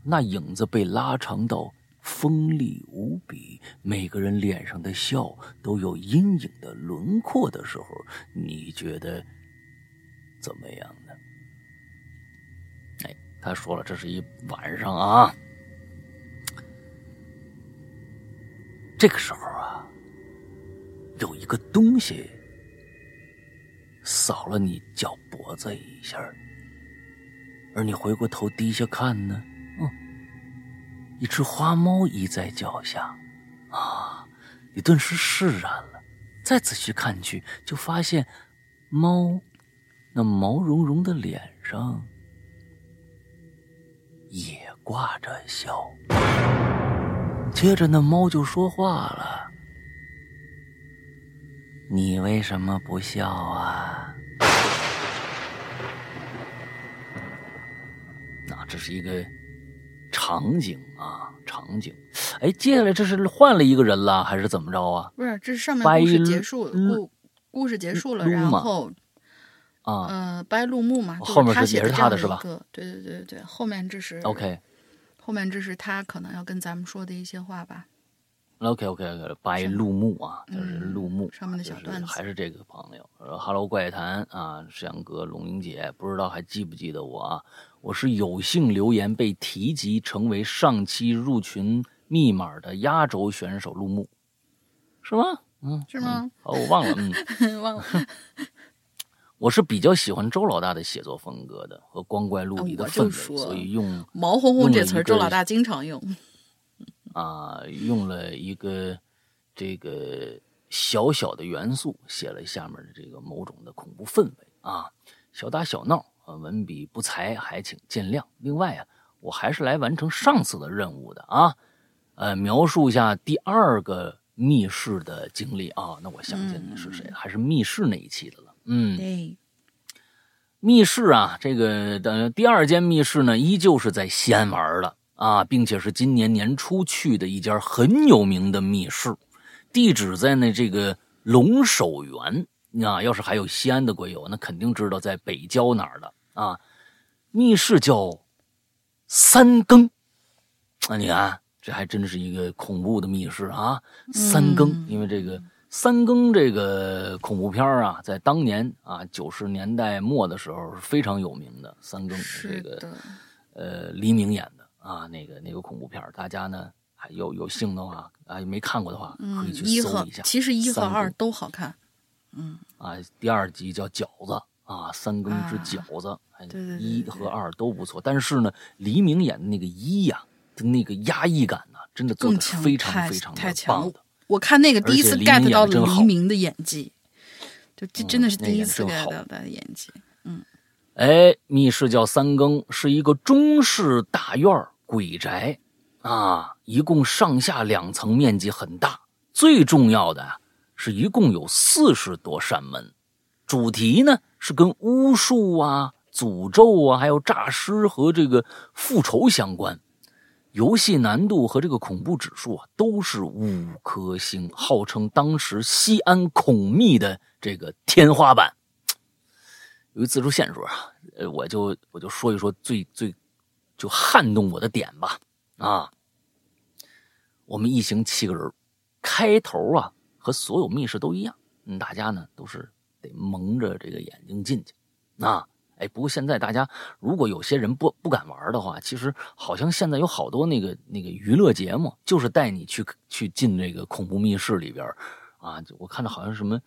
那影子被拉长到锋利无比。每个人脸上的笑都有阴影的轮廓的时候，你觉得怎么样呢？哎，他说了，这是一晚上啊。这个时候啊，有一个东西扫了你脚脖子一下，而你回过头低下看呢，嗯，一只花猫依在脚下，啊，你顿时释然了。再仔细看去，就发现猫那毛茸茸的脸上也挂着笑。接着，那猫就说话了：“你为什么不笑啊？”那这是一个场景啊，场景。哎，接下来这是换了一个人了，还是怎么着啊？不是，这是上面故事结束，故故事结束了，然后啊、呃，白鹿木嘛，后面是也是他的是吧？对对对对对，后面这是 OK 后面这是他可能要跟咱们说的一些话吧。OK OK OK，白鹿木啊，就是嗯鹿木、上面的小就是段子还是这个朋友。呃，Hello 怪谈啊，沈阳哥、龙英姐，不知道还记不记得我啊？我是有幸留言被提及成为上期入群密码的压轴选手陆木，是吗？嗯，是吗嗯哦，我忘了，嗯，*laughs* 忘了，我是比较喜欢周老大的写作风格的和光怪陆离的氛围，所以用毛烘烘这词周老大经常用。*laughs* 啊，用了一个这个小小的元素，写了下面的这个某种的恐怖氛围啊，小打小闹啊，文笔不才还请见谅。另外啊，我还是来完成上次的任务的啊。呃，描述一下第二个密室的经历啊。那我想起来是谁了，还是密室那一期的了。嗯，对，密室啊，这个的第二间密室呢，依旧是在西安玩的啊，并且是今年年初去的一家很有名的密室，地址在那这个龙首原啊。要是还有西安的鬼友，那肯定知道在北郊哪儿的啊。密室叫三更啊，你看这还真是一个恐怖的密室啊。三更，因为这个。三更这个恐怖片啊，在当年啊九十年代末的时候是非常有名的。三更这个呃黎明演的啊那个那个恐怖片，大家呢还有有幸的话啊没看过的话可以去搜一下。其实一和二都好看。嗯啊，第二集叫饺子啊，三更之饺子，一和二都不错。但是呢，黎明演的那个一呀，的那个压抑感呢，真的做的非常非常的棒的。我看那个第一次 get 到了黎明的演技，就这真的是第一次 get 到他的演技。嗯，哎，密室叫三更，是一个中式大院鬼宅啊，一共上下两层，面积很大。最重要的是一共有四十多扇门，主题呢是跟巫术啊、诅咒啊，还有诈尸和这个复仇相关。游戏难度和这个恐怖指数啊，都是五颗星，号称当时西安恐密的这个天花板。由于字数限制啊，呃，我就我就说一说最最就撼动我的点吧。啊，我们一行七个人，开头啊和所有密室都一样，嗯，大家呢都是得蒙着这个眼睛进去，啊。哎，不过现在大家如果有些人不不敢玩的话，其实好像现在有好多那个那个娱乐节目，就是带你去去进这个恐怖密室里边啊。我看着好像什么，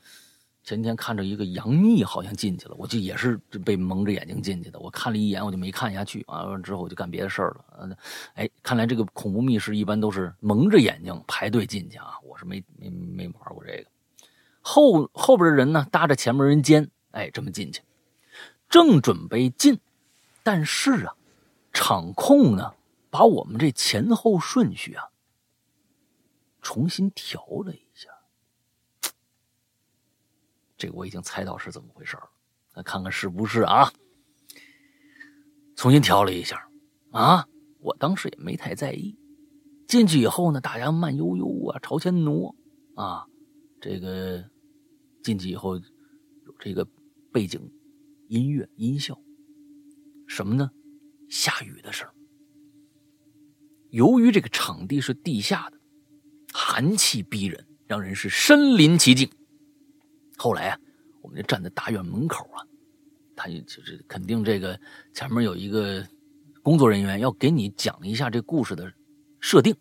前天看着一个杨幂好像进去了，我就也是被蒙着眼睛进去的。我看了一眼，我就没看下去啊。完之后我就干别的事儿了。哎，看来这个恐怖密室一般都是蒙着眼睛排队进去啊。我是没没没玩过这个。后后边的人呢，搭着前面人肩，哎，这么进去。正准备进，但是啊，场控呢把我们这前后顺序啊重新调了一下。这我已经猜到是怎么回事了，那看看是不是啊？重新调了一下啊，我当时也没太在意。进去以后呢，大家慢悠悠啊朝前挪啊，这个进去以后这个背景。音乐音效，什么呢？下雨的声由于这个场地是地下的，寒气逼人，让人是身临其境。后来啊，我们就站在大院门口啊，他就是肯定这个前面有一个工作人员要给你讲一下这故事的设定。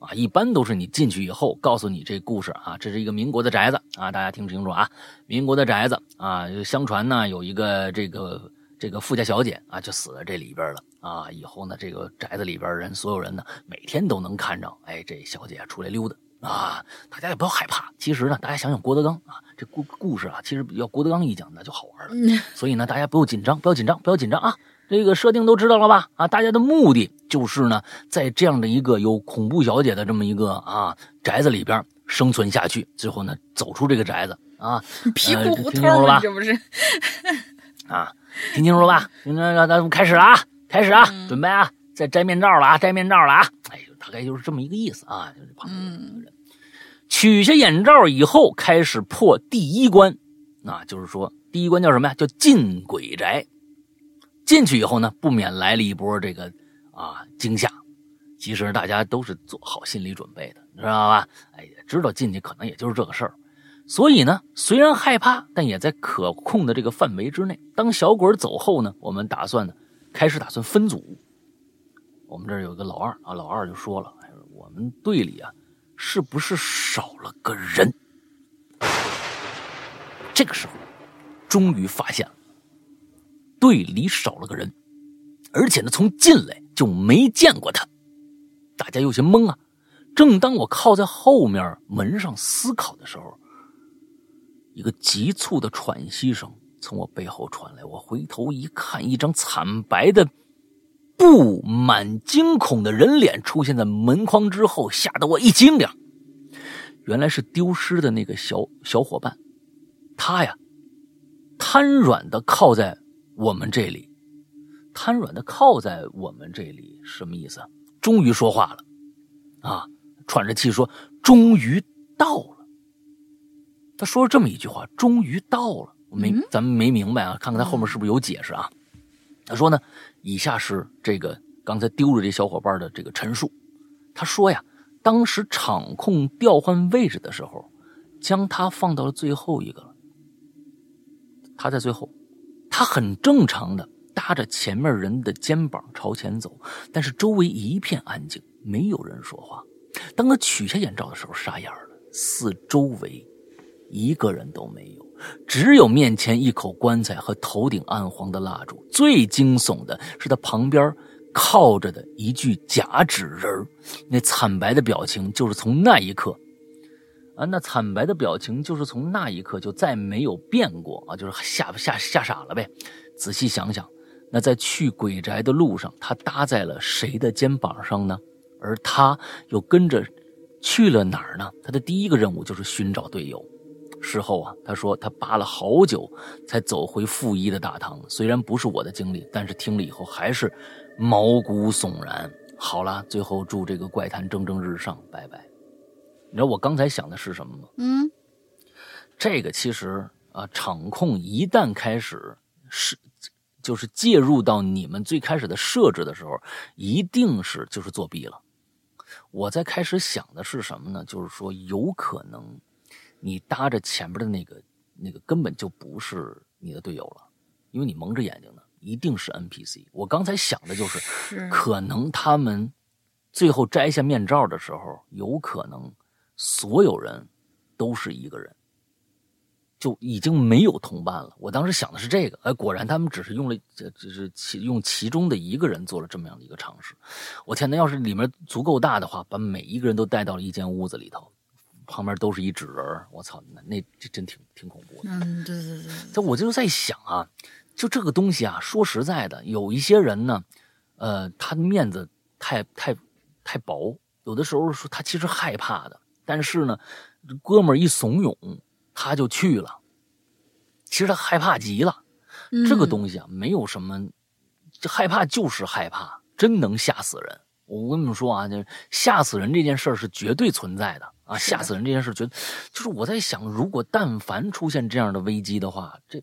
啊，一般都是你进去以后，告诉你这故事啊，这是一个民国的宅子啊，大家听清楚啊，民国的宅子啊，相传呢有一个这个这个富家小姐啊，就死在这里边了啊，以后呢这个宅子里边人所有人呢每天都能看着，哎，这小姐出来溜达啊，大家也不要害怕，其实呢，大家想想郭德纲啊，这故故事啊，其实要郭德纲一讲那就好玩了，所以呢，大家不要紧张，不要紧张，不要紧张啊。这个设定都知道了吧？啊，大家的目的就是呢，在这样的一个有恐怖小姐的这么一个啊宅子里边生存下去，最后呢走出这个宅子啊，*laughs* 皮糊胡同了吧？这不是？啊，听清楚了吧？那那咱们开始了啊，开始啊，准备啊，再摘面罩了啊，摘面罩了啊！哎呦，大概就是这么一个意思啊。就是旁边人取下眼罩以后，开始破第一关，啊，就是说第一关叫什么呀？叫进鬼宅。进去以后呢，不免来了一波这个啊惊吓。其实大家都是做好心理准备的，你知道吧？哎，知道进去可能也就是这个事儿。所以呢，虽然害怕，但也在可控的这个范围之内。当小鬼走后呢，我们打算呢，开始打算分组。我们这儿有个老二啊，老二就说了：“，我们队里啊，是不是少了个人？”这个时候，终于发现了。队里少了个人，而且呢，从进来就没见过他，大家有些懵啊。正当我靠在后面门上思考的时候，一个急促的喘息声从我背后传来。我回头一看，一张惨白的布满惊恐的人脸出现在门框之后，吓得我一惊呀。原来是丢失的那个小小伙伴，他呀，瘫软的靠在我们这里，瘫软的靠在我们这里，什么意思？终于说话了，啊，喘着气说：“终于到了。”他说了这么一句话：“终于到了。”我没，咱们没明白啊，看看他后面是不是有解释啊？他说呢，以下是这个刚才丢了这小伙伴的这个陈述。他说呀，当时场控调换位置的时候，将他放到了最后一个了。他在最后，他很正常的搭着前面人的肩膀朝前走，但是周围一片安静，没有人说话。当他取下眼罩的时候，傻眼了，四周围一个人都没有。只有面前一口棺材和头顶暗黄的蜡烛。最惊悚的是，他旁边靠着的一具假纸人那惨白的表情就是从那一刻，啊，那惨白的表情就是从那一刻就再没有变过啊，就是吓吓吓傻了呗。仔细想想，那在去鬼宅的路上，他搭在了谁的肩膀上呢？而他又跟着去了哪儿呢？他的第一个任务就是寻找队友。事后啊，他说他扒了好久才走回负一的大堂。虽然不是我的经历，但是听了以后还是毛骨悚然。好了，最后祝这个怪谈蒸蒸日上，拜拜。你知道我刚才想的是什么吗？嗯，这个其实啊，场控一旦开始是就是介入到你们最开始的设置的时候，一定是就是作弊了。我在开始想的是什么呢？就是说有可能。你搭着前边的那个，那个根本就不是你的队友了，因为你蒙着眼睛呢，一定是 NPC。我刚才想的就是，可能他们最后摘下面罩的时候，有可能所有人都是一个人，就已经没有同伴了。我当时想的是这个，哎，果然他们只是用了，只是其用其中的一个人做了这么样的一个尝试。我天，那要是里面足够大的话，把每一个人都带到了一间屋子里头。旁边都是一纸人我操，那那这真挺挺恐怖的。嗯，对对对。这我就在想啊，就这个东西啊，说实在的，有一些人呢，呃，他的面子太太太薄，有的时候说他其实害怕的，但是呢，哥们儿一怂恿，他就去了。其实他害怕极了。这个东西啊，没有什么，害怕就是害怕，真能吓死人。我跟你们说啊，就吓死人这件事儿是绝对存在的。啊，吓死人这件事，觉得就是我在想，如果但凡出现这样的危机的话，这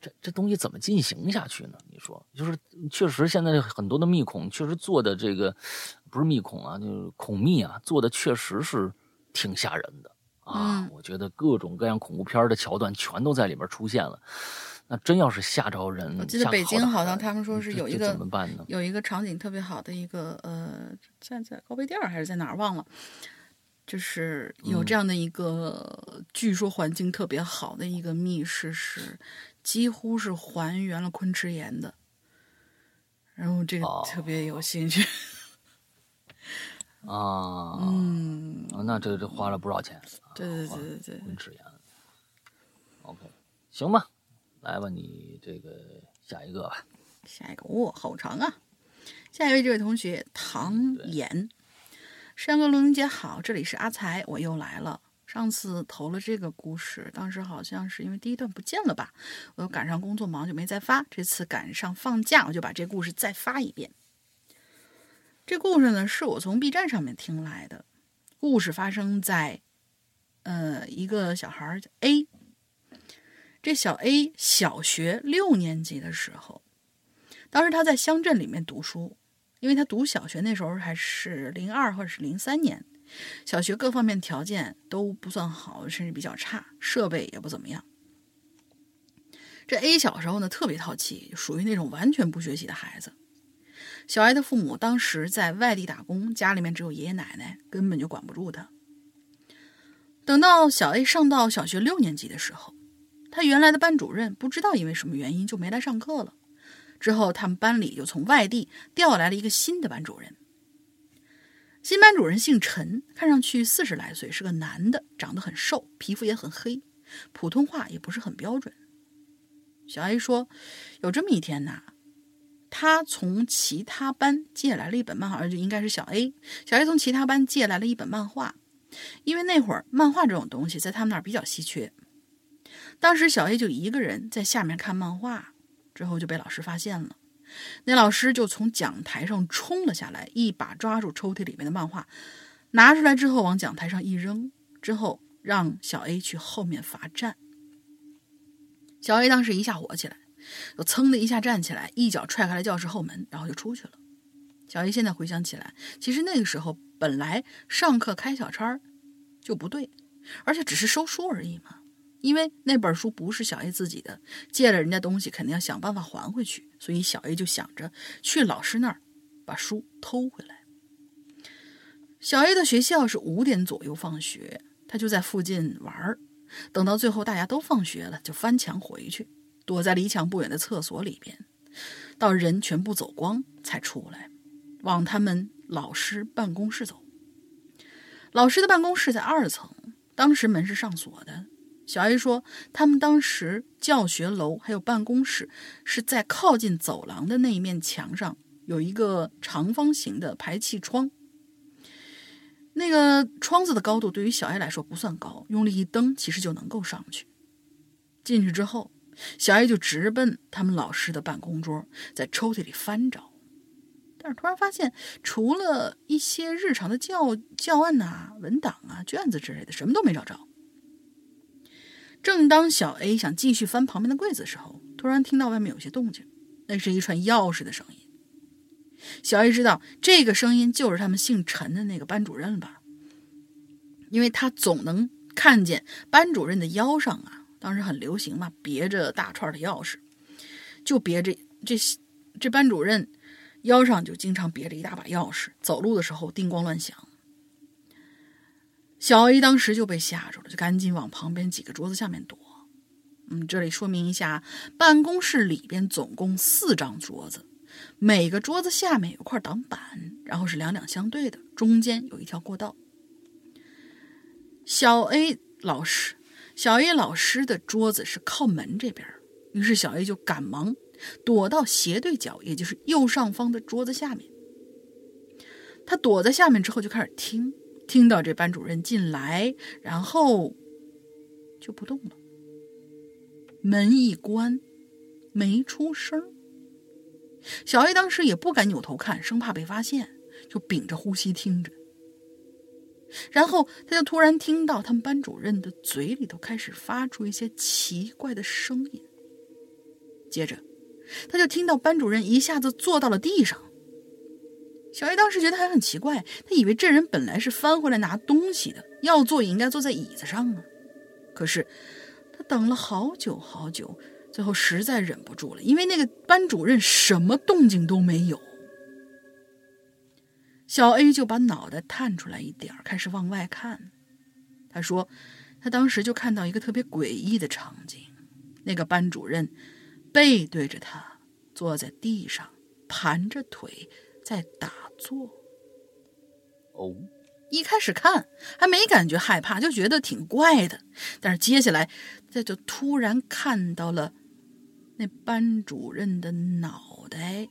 这这东西怎么进行下去呢？你说，就是确实现在很多的密孔确实做的这个不是密孔啊，就是孔密啊，做的确实是挺吓人的啊。我觉得各种各样恐怖片的桥段全都在里面出现了。那真要是吓着人，我记得北京好像他们说是有一个怎么办呢？有一个场景特别好的一个呃，在在高碑店还是在哪儿忘了。就是有这样的一个，据说环境特别好的一个密室，是几乎是还原了昆池岩的。然后这个特别有兴趣。啊，嗯，那这这花了不少钱。对对对对对，昆池岩。OK，行吧，来吧，你这个下一个吧。下一个哇，好长啊！下一位这位同学唐岩。山哥、龙姐好，这里是阿才，我又来了。上次投了这个故事，当时好像是因为第一段不见了吧，我又赶上工作忙就没再发。这次赶上放假，我就把这故事再发一遍。这故事呢，是我从 B 站上面听来的。故事发生在，呃，一个小孩叫 A。这小 A 小学六年级的时候，当时他在乡镇里面读书。因为他读小学那时候还是零二或者是零三年，小学各方面条件都不算好，甚至比较差，设备也不怎么样。这 A 小时候呢特别淘气，属于那种完全不学习的孩子。小 A 的父母当时在外地打工，家里面只有爷爷奶奶，根本就管不住他。等到小 A 上到小学六年级的时候，他原来的班主任不知道因为什么原因就没来上课了。之后，他们班里就从外地调来了一个新的班主任。新班主任姓陈，看上去四十来岁，是个男的，长得很瘦，皮肤也很黑，普通话也不是很标准。小 A 说：“有这么一天呐，他从其他班借来了一本漫画，就应该是小 A。小 A 从其他班借来了一本漫画，因为那会儿漫画这种东西在他们那儿比较稀缺。当时小 A 就一个人在下面看漫画，之后就被老师发现了。那老师就从讲台上冲了下来，一把抓住抽屉里面的漫画，拿出来之后往讲台上一扔，之后让小 A 去后面罚站。小 A 当时一下火起来，就噌的一下站起来，一脚踹开了教室后门，然后就出去了。小 A 现在回想起来，其实那个时候本来上课开小差就不对，而且只是收书而已嘛。因为那本书不是小 A 自己的，借了人家东西，肯定要想办法还回去。所以小 A 就想着去老师那儿把书偷回来。小 A 的学校是五点左右放学，他就在附近玩儿。等到最后大家都放学了，就翻墙回去，躲在离墙不远的厕所里边，到人全部走光才出来，往他们老师办公室走。老师的办公室在二层，当时门是上锁的。小 A 说，他们当时教学楼还有办公室是在靠近走廊的那一面墙上有一个长方形的排气窗。那个窗子的高度对于小 A 来说不算高，用力一蹬，其实就能够上去。进去之后，小 A 就直奔他们老师的办公桌，在抽屉里翻找，但是突然发现，除了一些日常的教教案呐、文档啊、卷子之类的，什么都没找着。正当小 A 想继续翻旁边的柜子的时候，突然听到外面有些动静，那是一串钥匙的声音。小 A 知道这个声音就是他们姓陈的那个班主任了吧，因为他总能看见班主任的腰上啊，当时很流行嘛，别着大串的钥匙，就别着这这班主任腰上就经常别着一大把钥匙，走路的时候叮咣乱响。小 A 当时就被吓住了，就赶紧往旁边几个桌子下面躲。嗯，这里说明一下，办公室里边总共四张桌子，每个桌子下面有块挡板，然后是两两相对的，中间有一条过道。小 A 老师，小 A 老师的桌子是靠门这边，于是小 A 就赶忙躲到斜对角，也就是右上方的桌子下面。他躲在下面之后，就开始听。听到这班主任进来，然后就不动了。门一关，没出声。小 A 当时也不敢扭头看，生怕被发现，就屏着呼吸听着。然后他就突然听到他们班主任的嘴里头开始发出一些奇怪的声音。接着，他就听到班主任一下子坐到了地上。小 A 当时觉得还很奇怪，他以为这人本来是翻回来拿东西的，要坐也应该坐在椅子上啊。可是他等了好久好久，最后实在忍不住了，因为那个班主任什么动静都没有。小 A 就把脑袋探出来一点开始往外看。他说，他当时就看到一个特别诡异的场景：那个班主任背对着他，坐在地上，盘着腿在打。做哦，一开始看还没感觉害怕，就觉得挺怪的。但是接下来，这就突然看到了那班主任的脑袋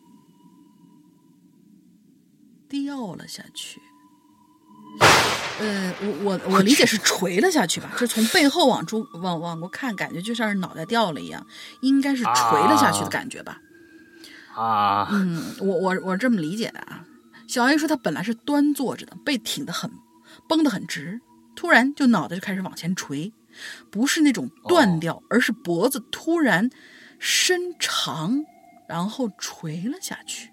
掉了下去。呃，我我我理解是垂了下去吧，*laughs* 就从背后往出往往过看，感觉就像是脑袋掉了一样，应该是垂了下去的感觉吧。啊，嗯，我我我这么理解的啊。小 A 说：“他本来是端坐着的，背挺得很，绷得很直，突然就脑袋就开始往前垂，不是那种断掉，而是脖子突然伸长，然后垂了下去。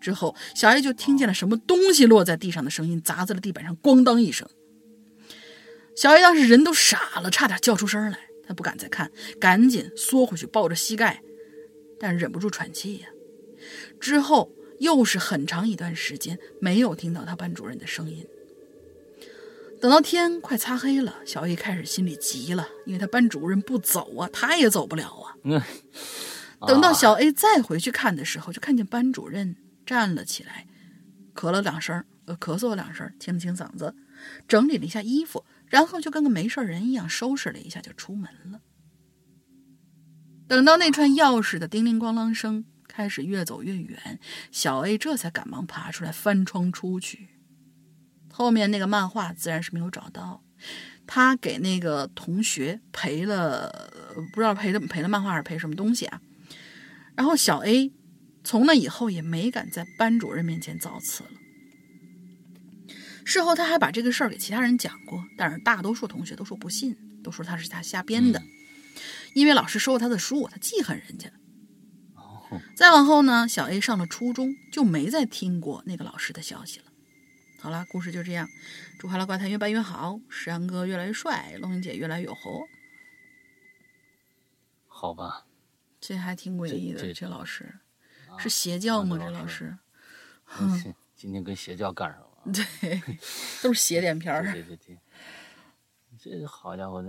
之后，小 A 就听见了什么东西落在地上的声音，砸在了地板上，咣当一声。小 A 当时人都傻了，差点叫出声来。他不敢再看，赶紧缩回去，抱着膝盖，但忍不住喘气呀。之后。”又是很长一段时间没有听到他班主任的声音。等到天快擦黑了，小 A 开始心里急了，因为他班主任不走啊，他也走不了啊。*laughs* 等到小 A 再回去看的时候，就看见班主任站了起来，咳了两声，呃，咳嗽了两声，清了清嗓子，整理了一下衣服，然后就跟个没事人一样收拾了一下就出门了。等到那串钥匙的叮铃咣啷声。开始越走越远，小 A 这才赶忙爬出来翻窗出去。后面那个漫画自然是没有找到，他给那个同学赔了，不知道赔了赔了漫画还是赔什么东西啊。然后小 A 从那以后也没敢在班主任面前造次了。事后他还把这个事儿给其他人讲过，但是大多数同学都说不信，都说他是他瞎编的。因为老师收了他的书，他记恨人家。再往后呢，小 A 上了初中，就没再听过那个老师的消息了。好了，故事就这样。祝《哈拉怪谈》越办越好，石阳哥越来越帅，龙云姐越来越火。好吧，这还挺诡异的。这这老师是邪教吗？这老师，今今天跟邪教干上了。*laughs* 对，都是邪点片儿。对对对，这好家伙，这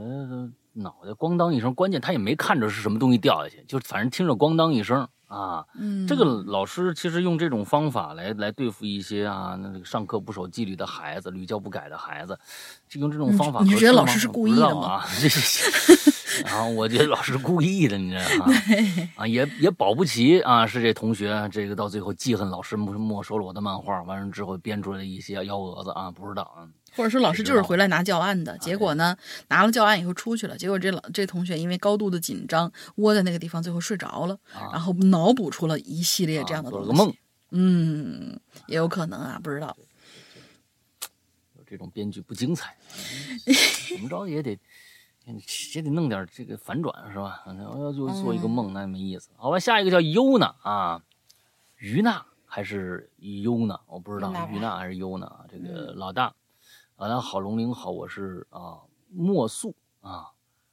脑袋咣当一声，关键他也没看着是什么东西掉下去，就反正听着咣当一声啊。嗯，这个老师其实用这种方法来来对付一些啊，那个上课不守纪律的孩子，屡教不改的孩子，就用这种方法。你 *laughs* 觉得老师是故意的吗？这然后我觉得老师故意的，你知道吗？*laughs* 啊，也也保不齐啊，是这同学这个到最后记恨老师没没收了我的漫画，完了之后编出来一些幺蛾子啊，不知道啊。或者说老师就是回来拿教案的，结果呢，拿了教案以后出去了，结果这老这同学因为高度的紧张，窝在那个地方，最后睡着了，然后脑补出了一系列这样的东西。做了个梦，嗯，也有可能啊，不知道。有这种编剧不精彩，*laughs* 怎么着也得。也得弄点这个反转是吧？要就做一个梦，那没意思。好吧，下一个叫优娜啊，于娜还是优娜？我不知道，于娜还是优娜？这个老大，老大好，龙玲好，我是啊莫素啊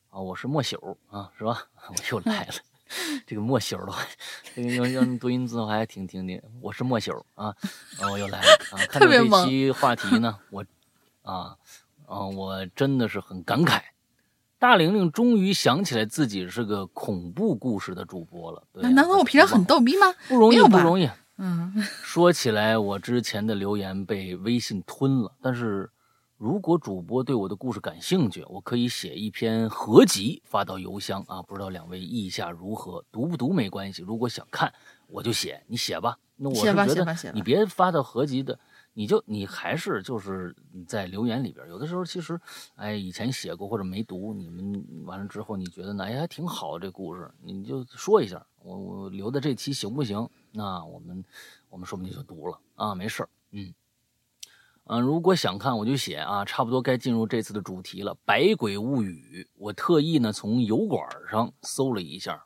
啊，我是莫朽啊，是吧？*laughs* 我又来了，*laughs* 这个莫朽的话，这个用用读音字的话还挺挺的。我是莫朽啊，我又来了啊！看到这期话题呢，我啊啊，我真的是很感慨。大玲玲终于想起来自己是个恐怖故事的主播了。难道我平常很逗逼吗？不容易，不容易。嗯，说起来，我之前的留言被微信吞了。但是，如果主播对我的故事感兴趣，我可以写一篇合集发到邮箱啊。不知道两位意下如何？读不读没关系。如果想看，我就写，你写吧。*laughs* 那我是觉得你别发到合集的。你就你还是就是在留言里边，有的时候其实，哎，以前写过或者没读，你们完了之后你觉得呢？哎，还挺好这故事，你就说一下，我我留的这期行不行？那我们我们说不定就读了啊，没事儿，嗯，嗯，如果想看我就写啊，差不多该进入这次的主题了，《百鬼物语》。我特意呢从油管上搜了一下，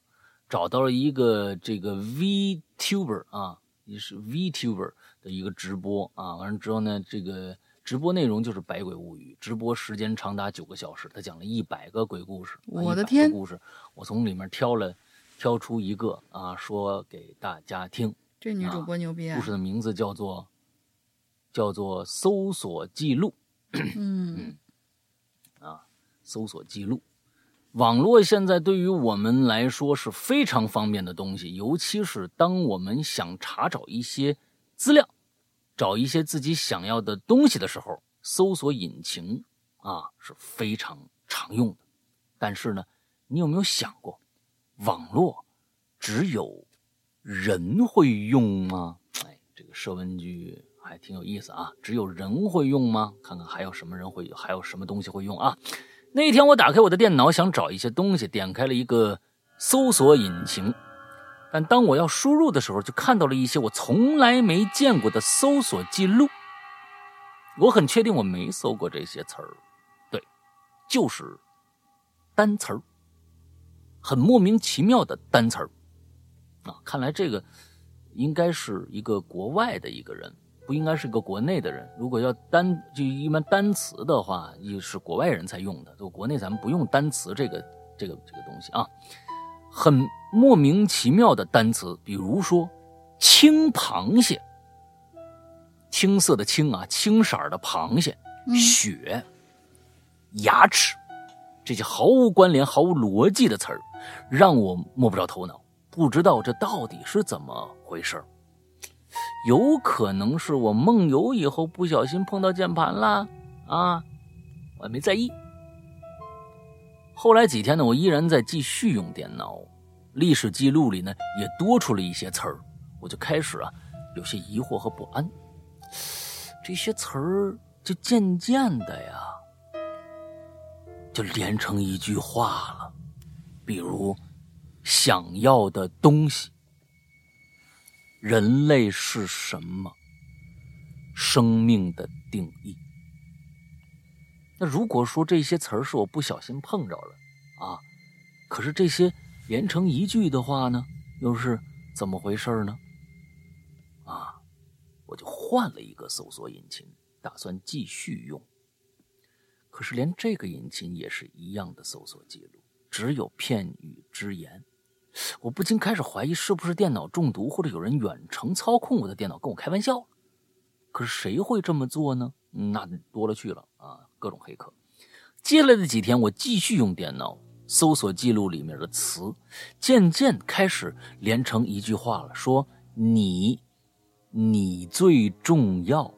找到了一个这个 VTuber 啊，也是 VTuber。的一个直播啊，完了之后呢，这个直播内容就是《百鬼物语》，直播时间长达九个小时，他讲了一百个鬼故事。我的天！故事，我从里面挑了挑出一个啊，说给大家听。这女主播牛逼啊！故事的名字叫做叫做搜索记录。*clears throat* 嗯啊，搜索记录。网络现在对于我们来说是非常方便的东西，尤其是当我们想查找一些资料。找一些自己想要的东西的时候，搜索引擎啊是非常常用的。但是呢，你有没有想过，网络只有人会用吗？哎，这个设问句还挺有意思啊。只有人会用吗？看看还有什么人会，还有什么东西会用啊？那天我打开我的电脑，想找一些东西，点开了一个搜索引擎。但当我要输入的时候，就看到了一些我从来没见过的搜索记录。我很确定我没搜过这些词儿，对，就是单词儿，很莫名其妙的单词儿啊！看来这个应该是一个国外的一个人，不应该是个国内的人。如果要单就一般单词的话，也是国外人才用的，就国内咱们不用单词这个这个这个东西啊。很莫名其妙的单词，比如说“青螃蟹”，青色的青啊，青色的螃蟹，血、牙齿，这些毫无关联、毫无逻辑的词儿，让我摸不着头脑，不知道这到底是怎么回事有可能是我梦游以后不小心碰到键盘了啊，我还没在意。后来几天呢，我依然在继续用电脑，历史记录里呢也多出了一些词儿，我就开始啊有些疑惑和不安。这些词儿就渐渐的呀，就连成一句话了，比如“想要的东西”“人类是什么”“生命的定义”。那如果说这些词儿是我不小心碰着了啊，可是这些连成一句的话呢，又是怎么回事呢？啊，我就换了一个搜索引擎，打算继续用。可是连这个引擎也是一样的搜索记录，只有片语之言。我不禁开始怀疑，是不是电脑中毒，或者有人远程操控我的电脑，跟我开玩笑？可是谁会这么做呢？那多了去了啊！各种黑客。接下来的几天，我继续用电脑搜索记录里面的词，渐渐开始连成一句话了。说你，你最重要。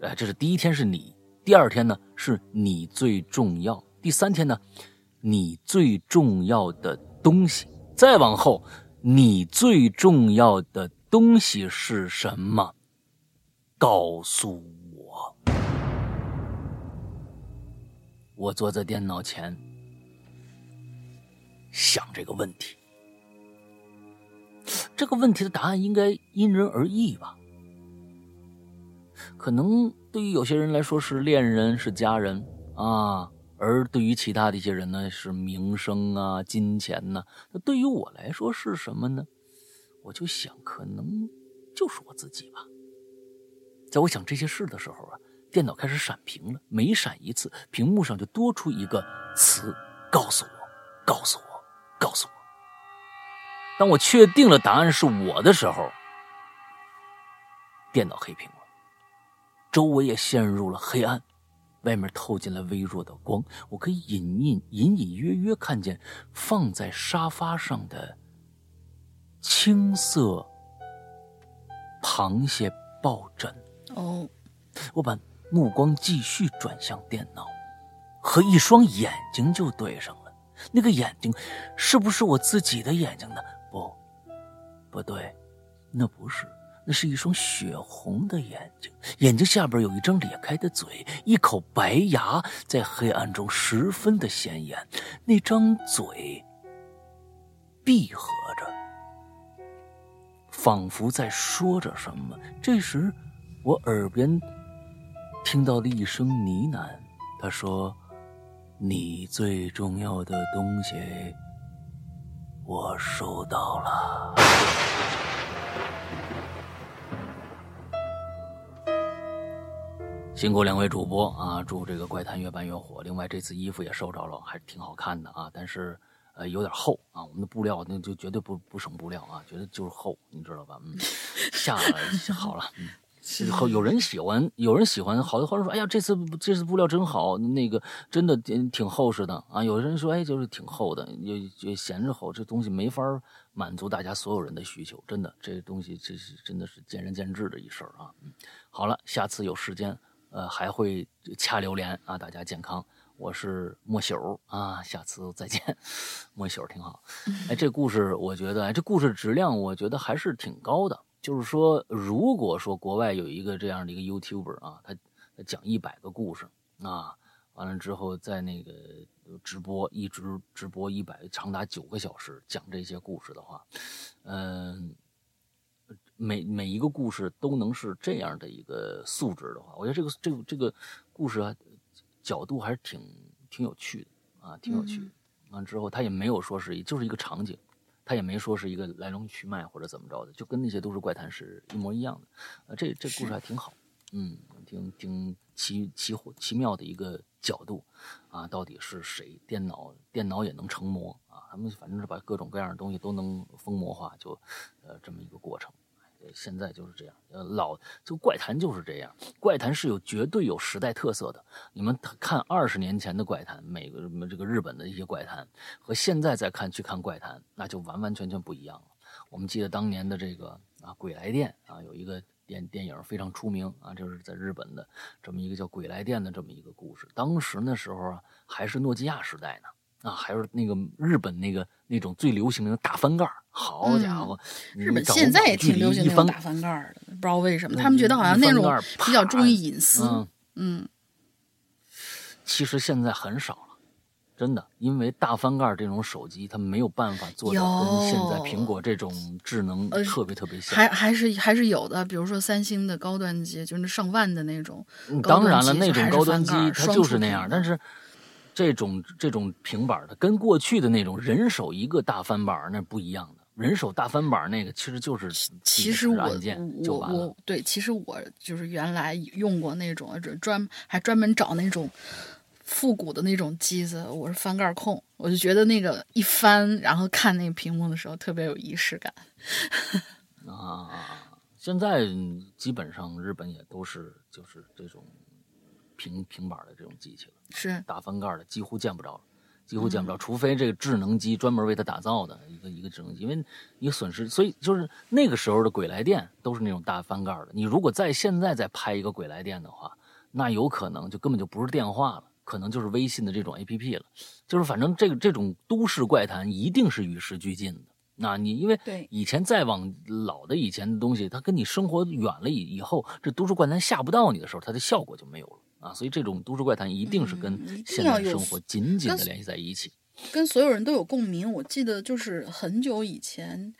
哎，这是第一天是你，第二天呢是你最重要，第三天呢，你最重要的东西。再往后，你最重要的东西是什么？告诉我。我坐在电脑前想这个问题，这个问题的答案应该因人而异吧？可能对于有些人来说是恋人、是家人啊，而对于其他的一些人呢是名声啊、金钱呐。那对于我来说是什么呢？我就想，可能就是我自己吧。在我想这些事的时候啊。电脑开始闪屏了，每闪一次，屏幕上就多出一个词：“告诉我，告诉我，告诉我。”当我确定了答案是我的时候，电脑黑屏了，周围也陷入了黑暗，外面透进了微弱的光，我可以隐隐隐隐约约看见放在沙发上的青色螃蟹抱枕。哦，我把。目光继续转向电脑，和一双眼睛就对上了。那个眼睛，是不是我自己的眼睛呢？不，不对，那不是，那是一双血红的眼睛。眼睛下边有一张咧开的嘴，一口白牙在黑暗中十分的显眼。那张嘴闭合着，仿佛在说着什么。这时，我耳边。听到了一声呢喃，他说：“你最重要的东西，我收到了。”辛苦两位主播啊！祝这个怪谈越办越火。另外，这次衣服也收着了，还是挺好看的啊。但是，呃，有点厚啊。我们的布料那就绝对不不省布料啊，觉得就是厚，你知道吧？嗯，下好了，嗯。*laughs* 后有人喜欢，有人喜欢，好多好多说，哎呀，这次这次布料真好，那个真的挺挺厚实的啊。有人说，哎，就是挺厚的，也也闲着厚，这东西没法满足大家所有人的需求，真的，这东西这是真的是见仁见智的一事儿啊。好了，下次有时间，呃，还会掐榴莲啊，大家健康。我是莫朽啊，下次再见，*laughs* 莫朽挺好。哎，这故事我觉得，这故事质量我觉得还是挺高的。就是说，如果说国外有一个这样的一个 YouTuber 啊，他他讲一百个故事啊，完了之后在那个直播一直直播一百长达九个小时讲这些故事的话，嗯，每每一个故事都能是这样的一个素质的话，我觉得这个这个这个故事啊，角度还是挺挺有趣的啊，挺有趣的。完之后他也没有说是就是一个场景。他也没说是一个来龙去脉或者怎么着的，就跟那些都市怪谈是一模一样的。啊，这这故事还挺好，嗯，挺挺奇奇奇妙的一个角度啊。到底是谁？电脑电脑也能成魔啊？他们反正是把各种各样的东西都能疯魔化，就呃这么一个过程。现在就是这样，呃，老就怪谈就是这样，怪谈是有绝对有时代特色的。你们看二十年前的怪谈，每个什么这个日本的一些怪谈，和现在再看去看怪谈，那就完完全全不一样了。我们记得当年的这个啊，《鬼来电》啊，有一个电电影非常出名啊，就是在日本的这么一个叫《鬼来电》的这么一个故事。当时那时候啊，还是诺基亚时代呢，啊，还有那个日本那个那种最流行的大翻盖，好家伙，嗯日本现在也挺流行大翻盖的，不知道为什么，他们觉得好像那种比较注意隐私。嗯，嗯其实现在很少了，真的，因为大翻盖这种手机它没有办法做到跟现在苹果这种智能呃特别特别像。还还是还是有的，比如说三星的高端机，就是上万的那种。当然了，那种高端机它就是那样，但是这种这种平板的跟过去的那种人手一个大翻板那不一样的。人手大翻板那个其实就是其实我我我。对，其实我就是原来用过那种专专还专门找那种复古的那种机子，我是翻盖控，我就觉得那个一翻，然后看那个屏幕的时候特别有仪式感。*laughs* 啊，现在基本上日本也都是就是这种平平板的这种机器了，是，大翻盖的几乎见不着了，几乎见不着，嗯除非这个智能机专门为它打造的一个一个智能机，因为你损失，所以就是那个时候的鬼来电都是那种大翻盖的。你如果在现在再拍一个鬼来电的话，那有可能就根本就不是电话了。可能就是微信的这种 A P P 了，就是反正这个这种都市怪谈一定是与时俱进的。那你因为对以前再往老的以前的东西，它跟你生活远了以以后，这都市怪谈吓不到你的时候，它的效果就没有了啊。所以这种都市怪谈一定是跟现要有在生活紧紧的联系在一起。跟所有人都有共鸣。我记得就是很久以前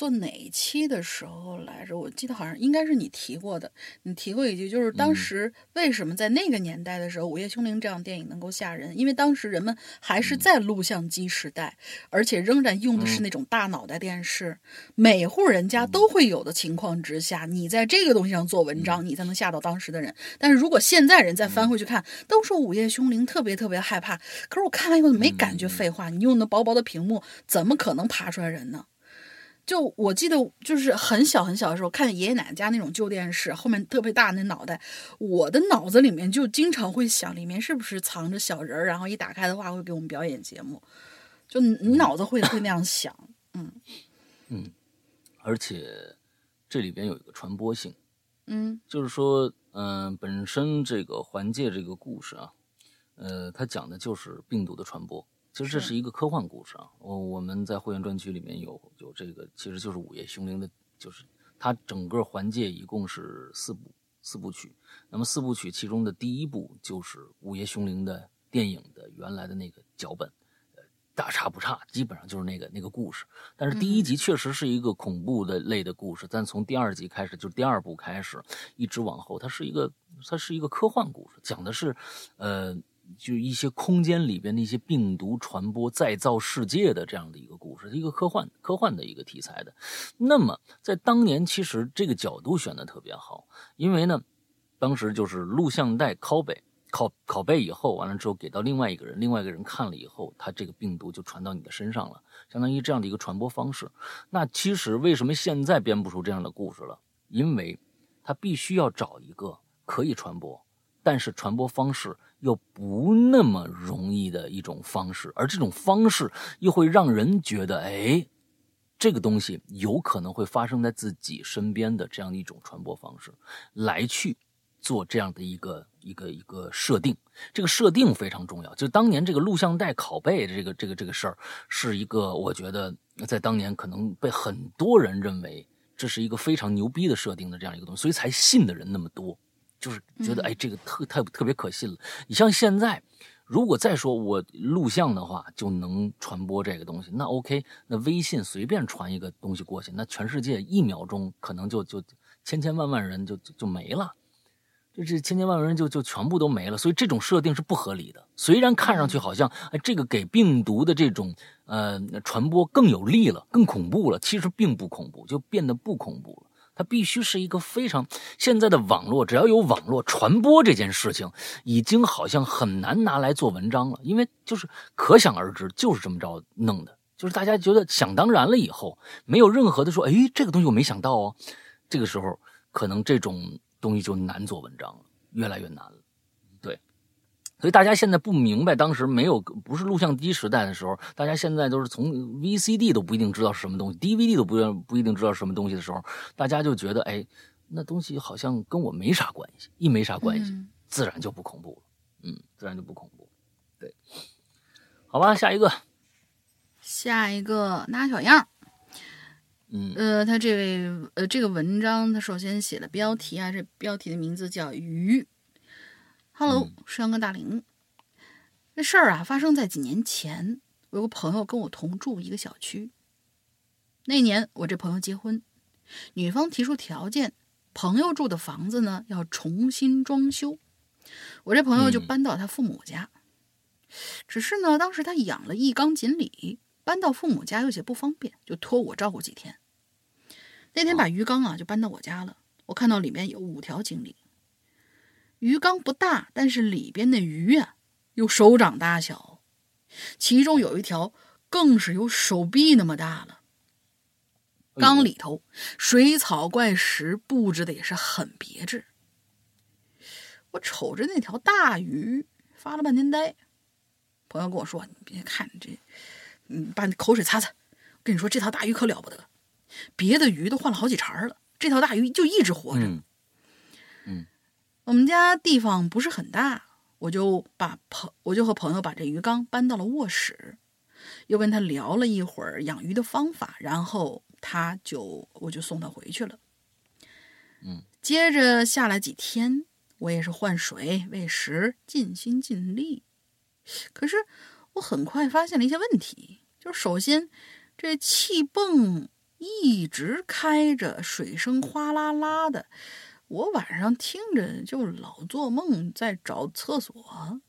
做哪一期的时候来着，我记得好像应该是你提过的，你提过一句，就是当时为什么在那个年代的时候，午夜凶铃》这样电影能够吓人，因为当时人们还是在录像机时代，而且仍然用的是那种大脑袋电视，每户人家都会有的情况之下，你在这个东西上做文章，你才能吓到当时的人。但是如果现在人再翻回去看，都说《午夜凶铃》特别特别害怕，可是我看完以后没感觉。废话，你用那薄薄的屏幕，怎么可能爬出来人呢？就我记得，就是很小很小的时候，看爷爷奶奶家那种旧电视，后面特别大那脑袋，我的脑子里面就经常会想，里面是不是藏着小人儿？然后一打开的话，会给我们表演节目。就你你脑子会会那样想，嗯嗯而且这里边有一个传播性，嗯就是说，嗯、本身这个环界这个故事啊，呃，它讲的就是病毒的传播。其实这是是一个科幻故事啊，我我们在会员专区里面有有这个，其实就是《午夜凶铃》的，就是它整个环节一共是四部四部曲。那么四部曲其中的第一部就是《午夜凶铃》的电影的原来的那个脚本，呃，大差不差，基本上就是那个那个故事。但是第一集确实是一个恐怖的类的故事，但从第二集开始，就是第二部开始，一直往后，它是一个它是一个科幻故事，讲的是，呃，就一些空间里边的一些病毒传播、再造世界的这样的一个故事，一个科幻科幻的一个题材的。那么在当年，其实这个角度选的特别好，因为呢，当时就是录像带拷贝。拷拷贝以后，完了之后给到另外一个人，另外一个人看了以后，他这个病毒就传到你的身上了，相当于这样的一个传播方式。那其实为什么现在编不出这样的故事了？因为他必须要找一个可以传播，但是传播方式又不那么容易的一种方式，而这种方式又会让人觉得，哎，这个东西有可能会发生在自己身边的这样一种传播方式，来去做这样的一个一个一个设定。这个设定非常重要，就当年这个录像带拷贝这个这个这个事儿，是一个我觉得在当年可能被很多人认为这是一个非常牛逼的设定的这样一个东西，所以才信的人那么多，就是觉得嗯哎这个特特特别可信了。你像现在。如果再说我录像的话就能传播这个东西，那 OK，那微信随便传一个东西过去，那全世界一秒钟可能就就千千万万人就就就没了。这这千千万万人就就全部都没了，所以这种设定是不合理的。虽然看上去好像哎，这个给病毒的这种呃传播更有利了，更恐怖了，其实并不恐怖，就变得不恐怖了。它必须是一个非常现在的网络，只要有网络传播这件事情，已经好像很难拿来做文章了，因为就是可想而知，就是这么着弄的，就是大家觉得想当然了以后，没有任何的说，哎，这个东西我没想到哦，这个时候可能这种东西就难做文章了，越来越难了。对，所以大家现在不明白，当时没有不是录像机时代的时候，大家现在都是从 VCD 都不一定知道是什么东西，DVD 都不不一定知道是什么东西的时候，大家就觉得，哎，那东西好像跟我没啥关系，一没啥关系，嗯自然就不恐怖了，嗯，自然就不恐怖。对，好吧，下一个，下一个拿小样。嗯呃，他这位呃这个文章，他首先写的标题啊，这标题的名字叫《鱼》。Hello，嗯山哥大林。这事儿啊，发生在几年前。我有个朋友跟我同住一个小区。那年我这朋友结婚，女方提出条件，朋友住的房子呢要重新装修，我这朋友就嗯搬到他父母家。只是呢，当时他养了一缸锦鲤，搬到父母家有些不方便，就托我照顾几天。那天把鱼缸啊就搬到我家了，我看到里面有五条锦鲤。鱼缸不大，但是里边的鱼啊有手掌大小，其中有一条更是有手臂那么大了。缸里头水草怪石布置的也是很别致。我瞅着那条大鱼，发了半天呆。朋友跟我说：“你别看这，你，把你口水擦擦。我跟你说，这条大鱼可了不得，别的鱼都换了好几茬了，这条大鱼就一直活着。嗯我们家地方不是很大，我就把朋我就和朋友把这鱼缸搬到了卧室，又跟他聊了一会儿养鱼的方法，然后他就我就送他回去了。嗯，接着下来几天，我也是换水、喂食，尽心尽力。可是我很快发现了一些问题，就是首先这气泵一直开着，水声哗啦啦的。我晚上听着就老做梦，在找厕所。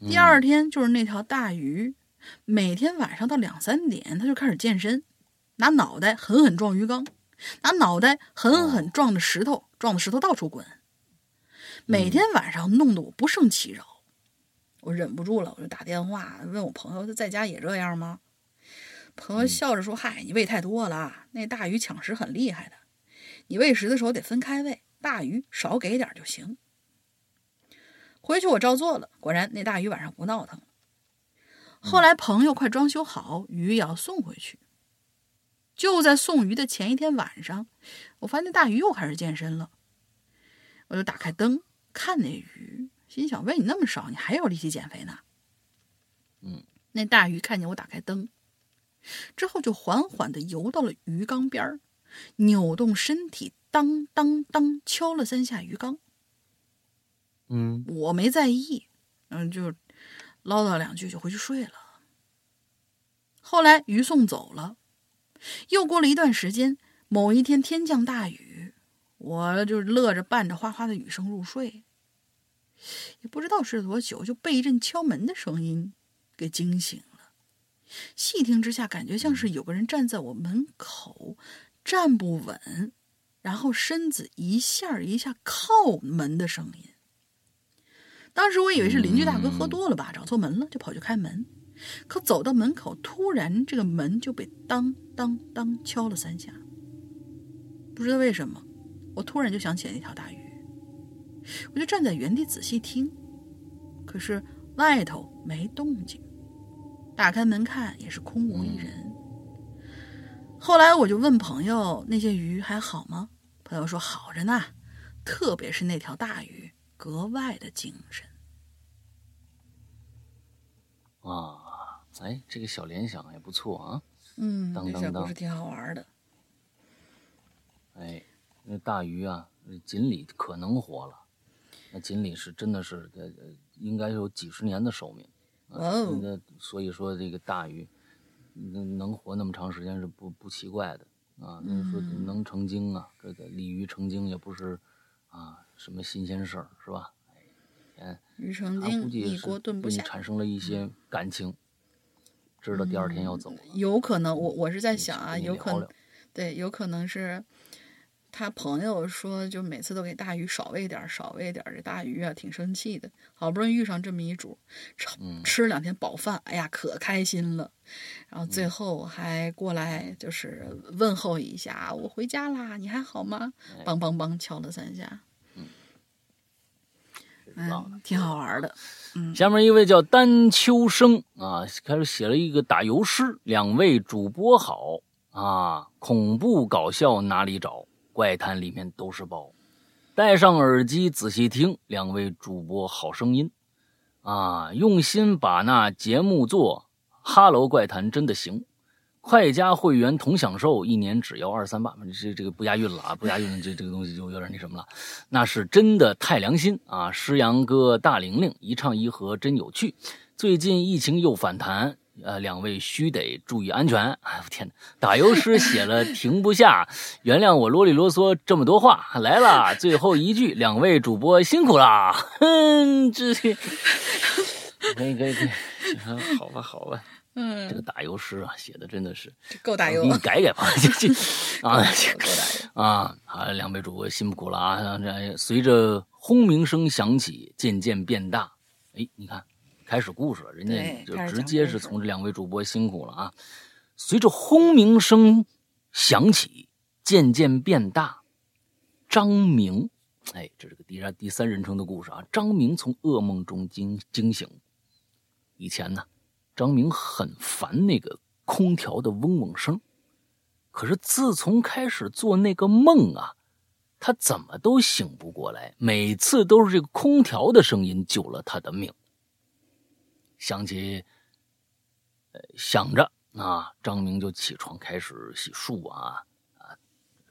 第二天就是那条大鱼，每天晚上到两三点，它就开始健身，拿脑袋狠狠撞鱼缸，拿脑袋狠狠撞着石头，撞的石头到处滚。每天晚上弄得我不胜其扰，我忍不住了，我就打电话问我朋友，他在家也这样吗？朋友笑着说：“嗨，你喂太多了，那大鱼抢食很厉害的。”你喂食的时候得分开喂，大鱼少给点就行。回去我照做了，果然那大鱼晚上不闹腾了。后来朋友快装修好，鱼也要送回去。就在送鱼的前一天晚上，我发现那大鱼又开始健身了。我就打开灯看那鱼，心想：喂你那么少，你还有力气减肥呢？嗯，那大鱼看见我打开灯之后，就缓缓地游到了鱼缸边儿。扭动身体，当当当敲了三下鱼缸。嗯我没在意，嗯，就唠叨两句就回去睡了。后来鱼送走了，又过了一段时间，某一天天降大雨，我就乐着伴着哗哗的雨声入睡。也不知道睡了多久，就被一阵敲门的声音给惊醒了。细听之下，感觉像是有个人站在我门口。站不稳，然后身子一下一下靠门的声音。当时我以为是邻居大哥喝多了吧，找错门了，就跑去开门。可走到门口，突然这个门就被当当当敲了三下。不知道为什么，我突然就想起了那条大鱼。我就站在原地仔细听，可是外头没动静。打开门看，也是空无一人。后来我就问朋友：“那些鱼还好吗？”朋友说：“好着呢，特别是那条大鱼，格外的精神。啊，哎，这个小联想也不错啊。”嗯，当当当这小故事挺好玩的。哎，那大鱼啊，锦鲤可能活了。那锦鲤是真的是呃，呃应该有几十年的寿命。哦那所以说这个大鱼能能活那么长时间是不不奇怪的啊。那说嗯能成精啊，这个鲤鱼成精也不是啊什么新鲜事儿，是吧？哎，鱼成精，计也是一锅炖不下。产生了一些感情，知道第二天要走了。有可能，我我是在想啊，有可能对，有可能是他朋友说，就每次都给大鱼少喂点儿，少喂点儿。这大鱼啊，挺生气的。好不容易遇上这么一主，吃嗯吃两天饱饭，哎呀，可开心了。然后嗯最后还过来就是问候一下，我回家啦，你还好吗？哎梆梆梆敲了三下，嗯，挺好玩的。嗯下面一位叫丹秋生啊，开始写了一个打油诗。两位主播好啊，恐怖搞笑哪里找？怪谈里面都是宝。戴上耳机仔细听，两位主播好声音啊，用心把那节目做，哈喽怪谈真的行。快加会员同享受，一年只要二三八，这这个不押韵了啊，不押韵这这个东西就有点那什么了。那是真的太良心啊！诗阳哥、大玲玲一唱一和真有趣。最近疫情又反弹，呃，两位须得注意安全。哎我天哪，打油诗写了停不下，原谅我啰里啰嗦这么多话。来了，最后一句，两位主播辛苦啦！哼，这可以可以可以，好吧好吧。嗯这个打油诗啊，写的真的是，这够打油给你改改吧，*laughs* 这这啊够打油。啊，好，两位主播辛苦了啊！这随着轰鸣声响起，渐渐变大，哎，你看，开始故事了，人家就直接是从这两位主播辛苦了啊。随着轰鸣声响起，渐渐变大，张明，哎，这是个第三第三人称的故事啊。张明从噩梦中惊惊醒，以前呢，张明很烦那个空调的嗡嗡声。可是自从开始做那个梦啊，他怎么都醒不过来，每次都是这个空调的声音救了他的命。想起，呃，想着啊，张明就起床开始洗漱啊啊，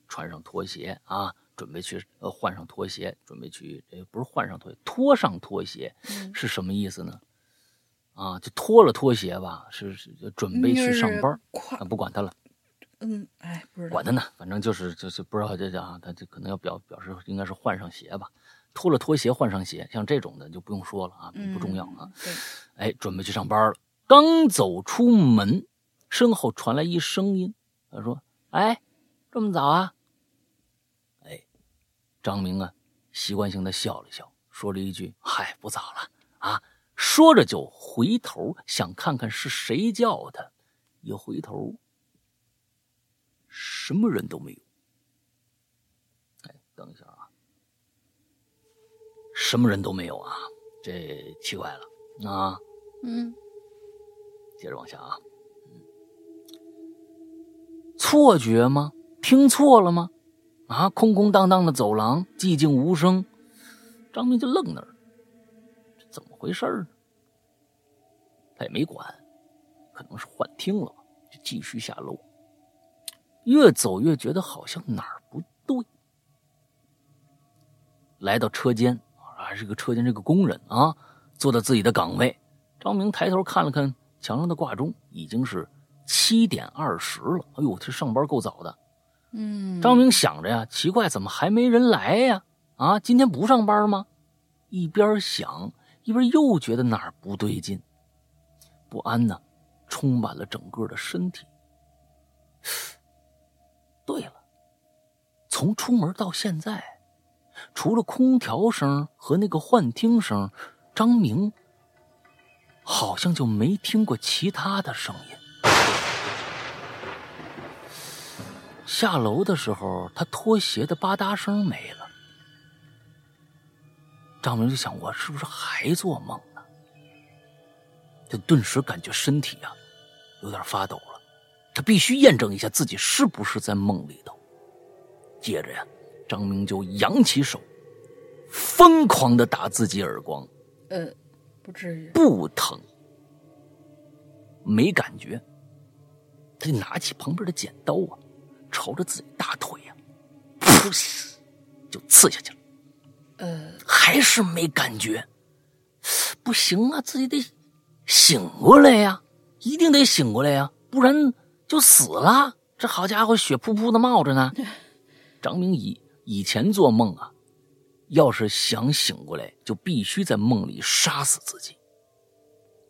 穿上拖鞋啊，准备去呃换上拖鞋，准备去呃不是换上拖鞋，脱上拖鞋是什么意思呢？啊，就脱了拖鞋吧，是是就准备去上班啊，不管他了。嗯，哎，不知道。管他呢，反正就是就是不知道这叫啊，他这可能要表表示应该是换上鞋吧，脱了拖鞋换上鞋，像这种的就不用说了啊，嗯不重要啊。对，哎，准备去上班了，刚走出门，身后传来一声音，他说：“哎，这么早啊？”哎，张明啊，习惯性的笑了笑，说了一句：“嗨，不早了啊。”说着就回头想看看是谁叫他，一回头。什么人都没有。哎，等一下啊，什么人都没有啊，这奇怪了啊！嗯，接着往下啊，错觉吗？听错了吗？啊，空空荡荡的走廊，寂静无声，张明就愣那儿，这怎么回事呢？他也没管，可能是幻听了吧，就继续下楼。越走越觉得好像哪儿不对。来到车间，还是个车间这个工人啊，坐在自己的岗位。张明抬头看了看墙上的挂钟，已经是七点二十了。哎呦，这上班够早的。嗯，张明想着呀，奇怪，怎么还没人来呀？啊，今天不上班吗？一边想，一边又觉得哪儿不对劲，不安呢，充满了整个的身体。对了，从出门到现在，除了空调声和那个幻听声，张明好像就没听过其他的声音。下楼的时候，他拖鞋的吧嗒声没了。张明就想：我是不是还做梦呢？他顿时感觉身体呀、有点发抖了。他必须验证一下自己是不是在梦里头。接着呀，张明就扬起手，疯狂的打自己耳光，呃，不至于。不疼，没感觉。他就拿起旁边的剪刀啊，朝着自己大腿呀、噗，就刺下去了。呃，还是没感觉，不行啊，自己得醒过来呀，一定得醒过来呀，不然就死了。这好家伙，血噗噗的冒着呢。*laughs* 张明以以前做梦啊，要是想醒过来，就必须在梦里杀死自己。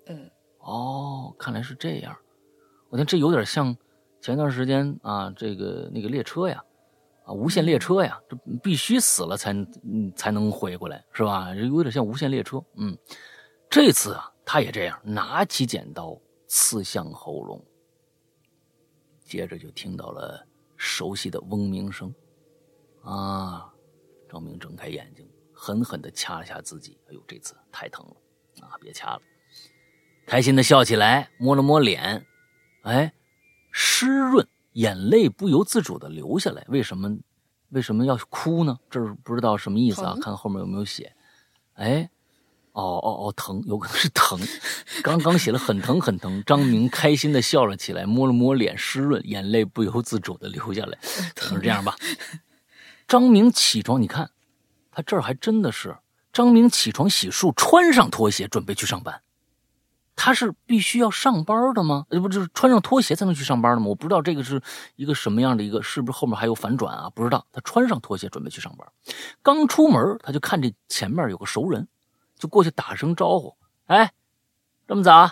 嗯，哦，看来是这样。我看这有点像前段时间啊，这个那个列车呀，啊，无限列车呀，这必须死了才嗯才能回过来，是吧？有点像无限列车。嗯，这次啊，他也这样，拿起剪刀刺向喉咙，接着就听到了熟悉的嗡鸣声。啊，张明睁开眼睛，狠狠地掐了下自己。哎呦，这次太疼了啊！别掐了。开心的笑起来，摸了摸脸，哎，湿润，眼泪不由自主的流下来。为什么？为什么要哭呢？这儿不知道什么意思啊？看后面有没有写。哎，哦哦哦，疼，有可能是疼。刚刚写了很疼很疼，张明开心的笑了起来，摸了摸脸湿润，眼泪不由自主的流下来。*laughs* 就这样吧。张明起床，你看，他这儿还真的是张明起床洗漱，穿上拖鞋准备去上班。他是必须要上班的吗？呃，不，就是穿上拖鞋才能去上班的吗？我不知道这个是一个什么样的一个，是不是后面还有反转啊？不知道。他穿上拖鞋准备去上班，刚出门他就看这前面有个熟人，就过去打声招呼：“哎，这么早？”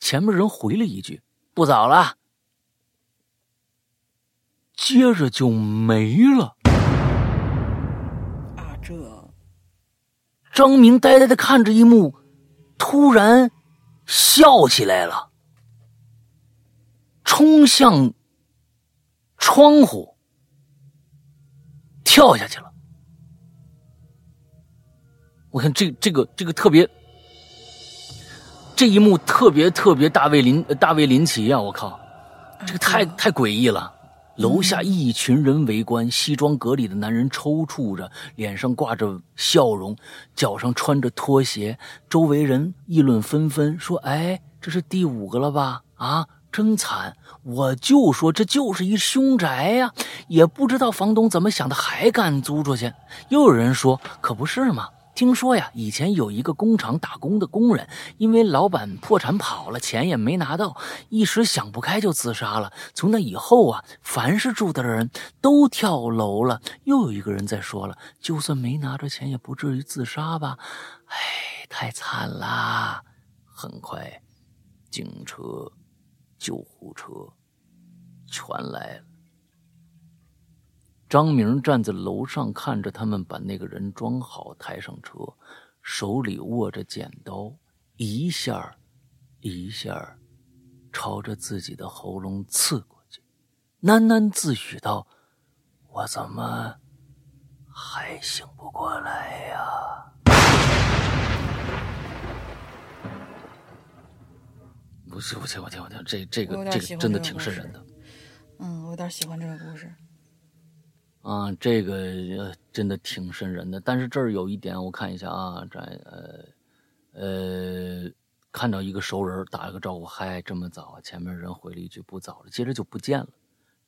前面人回了一句：“不早了。”接着就没了。啊，这张明呆呆的看着一幕。突然笑起来了，冲向窗户，跳下去了。我看这这个这个特别，这一幕特别特别大卫林大卫林奇啊！我靠，这个太太诡异了。楼下一群人围观，西装革履的男人抽搐着，脸上挂着笑容，脚上穿着拖鞋。周围人议论纷纷，说：“哎，这是第五个了吧？啊，真惨！我就说这就是一凶宅呀，也不知道房东怎么想的，还敢租出去。”又有人说：“可不是嘛。”听说呀，以前有一个工厂打工的工人，因为老板破产跑了，钱也没拿到，一时想不开就自杀了。从那以后啊，凡是住的人都跳楼了。又有一个人在说了，就算没拿着钱，也不至于自杀吧？哎，太惨啦！很快，警车、救护车全来了。张明站在楼上看着他们把那个人装好抬上车，手里握着剪刀，一下一下朝着自己的喉咙刺过去，喃喃自语道：“我怎么还醒不过来呀？”不是，我听，我听，我听，这这个这个真的挺瘆人的。嗯，我有点喜欢这个故事。啊，这个真的挺瘆人的。但是这儿有一点，我看一下啊，这呃呃，看到一个熟人打了个招呼，嗨，这么早？前面人回了一句不早了，接着就不见了。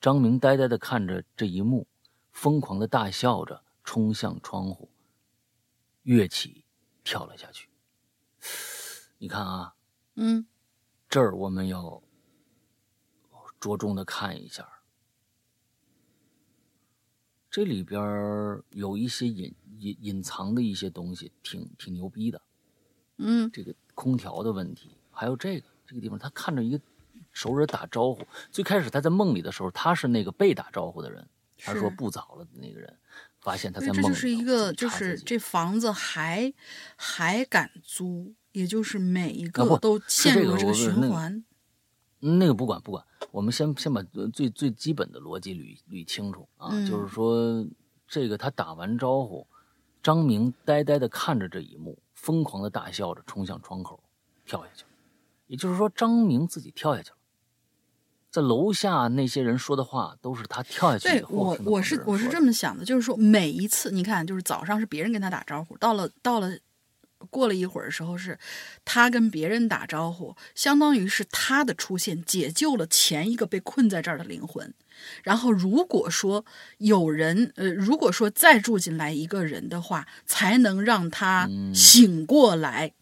张明呆呆的看着这一幕，疯狂的大笑着，冲向窗户，跃起，跳了下去。你看啊，嗯，这儿我们要着重的看一下。这里边有一些隐隐隐藏的一些东西，挺挺牛逼的。嗯，这个空调的问题，还有这个这个地方，他看着一个熟人打招呼。最开始他在梦里的时候，他是那个被打招呼的人。他说不早了的那个人，发现他在梦里。这就是一个，就是这房子还还敢租，也就是每一个都陷入这个循环。那个不管不管。我们先先把最最基本的逻辑捋捋清楚啊，就是说，这个他打完招呼，张明呆呆的看着这一幕，疯狂的大笑着冲向窗口，跳下去了。也就是说，张明自己跳下去了，在楼下那些人说的话都是他跳下去以后。我我是我是这么想的，就是说每一次你看，就是早上是别人跟他打招呼，到了到了。过了一会儿的时候，是他跟别人打招呼，相当于是他的出现解救了前一个被困在这儿的灵魂。然后，如果说有人，呃，如果说再住进来一个人的话，才能让他醒过来，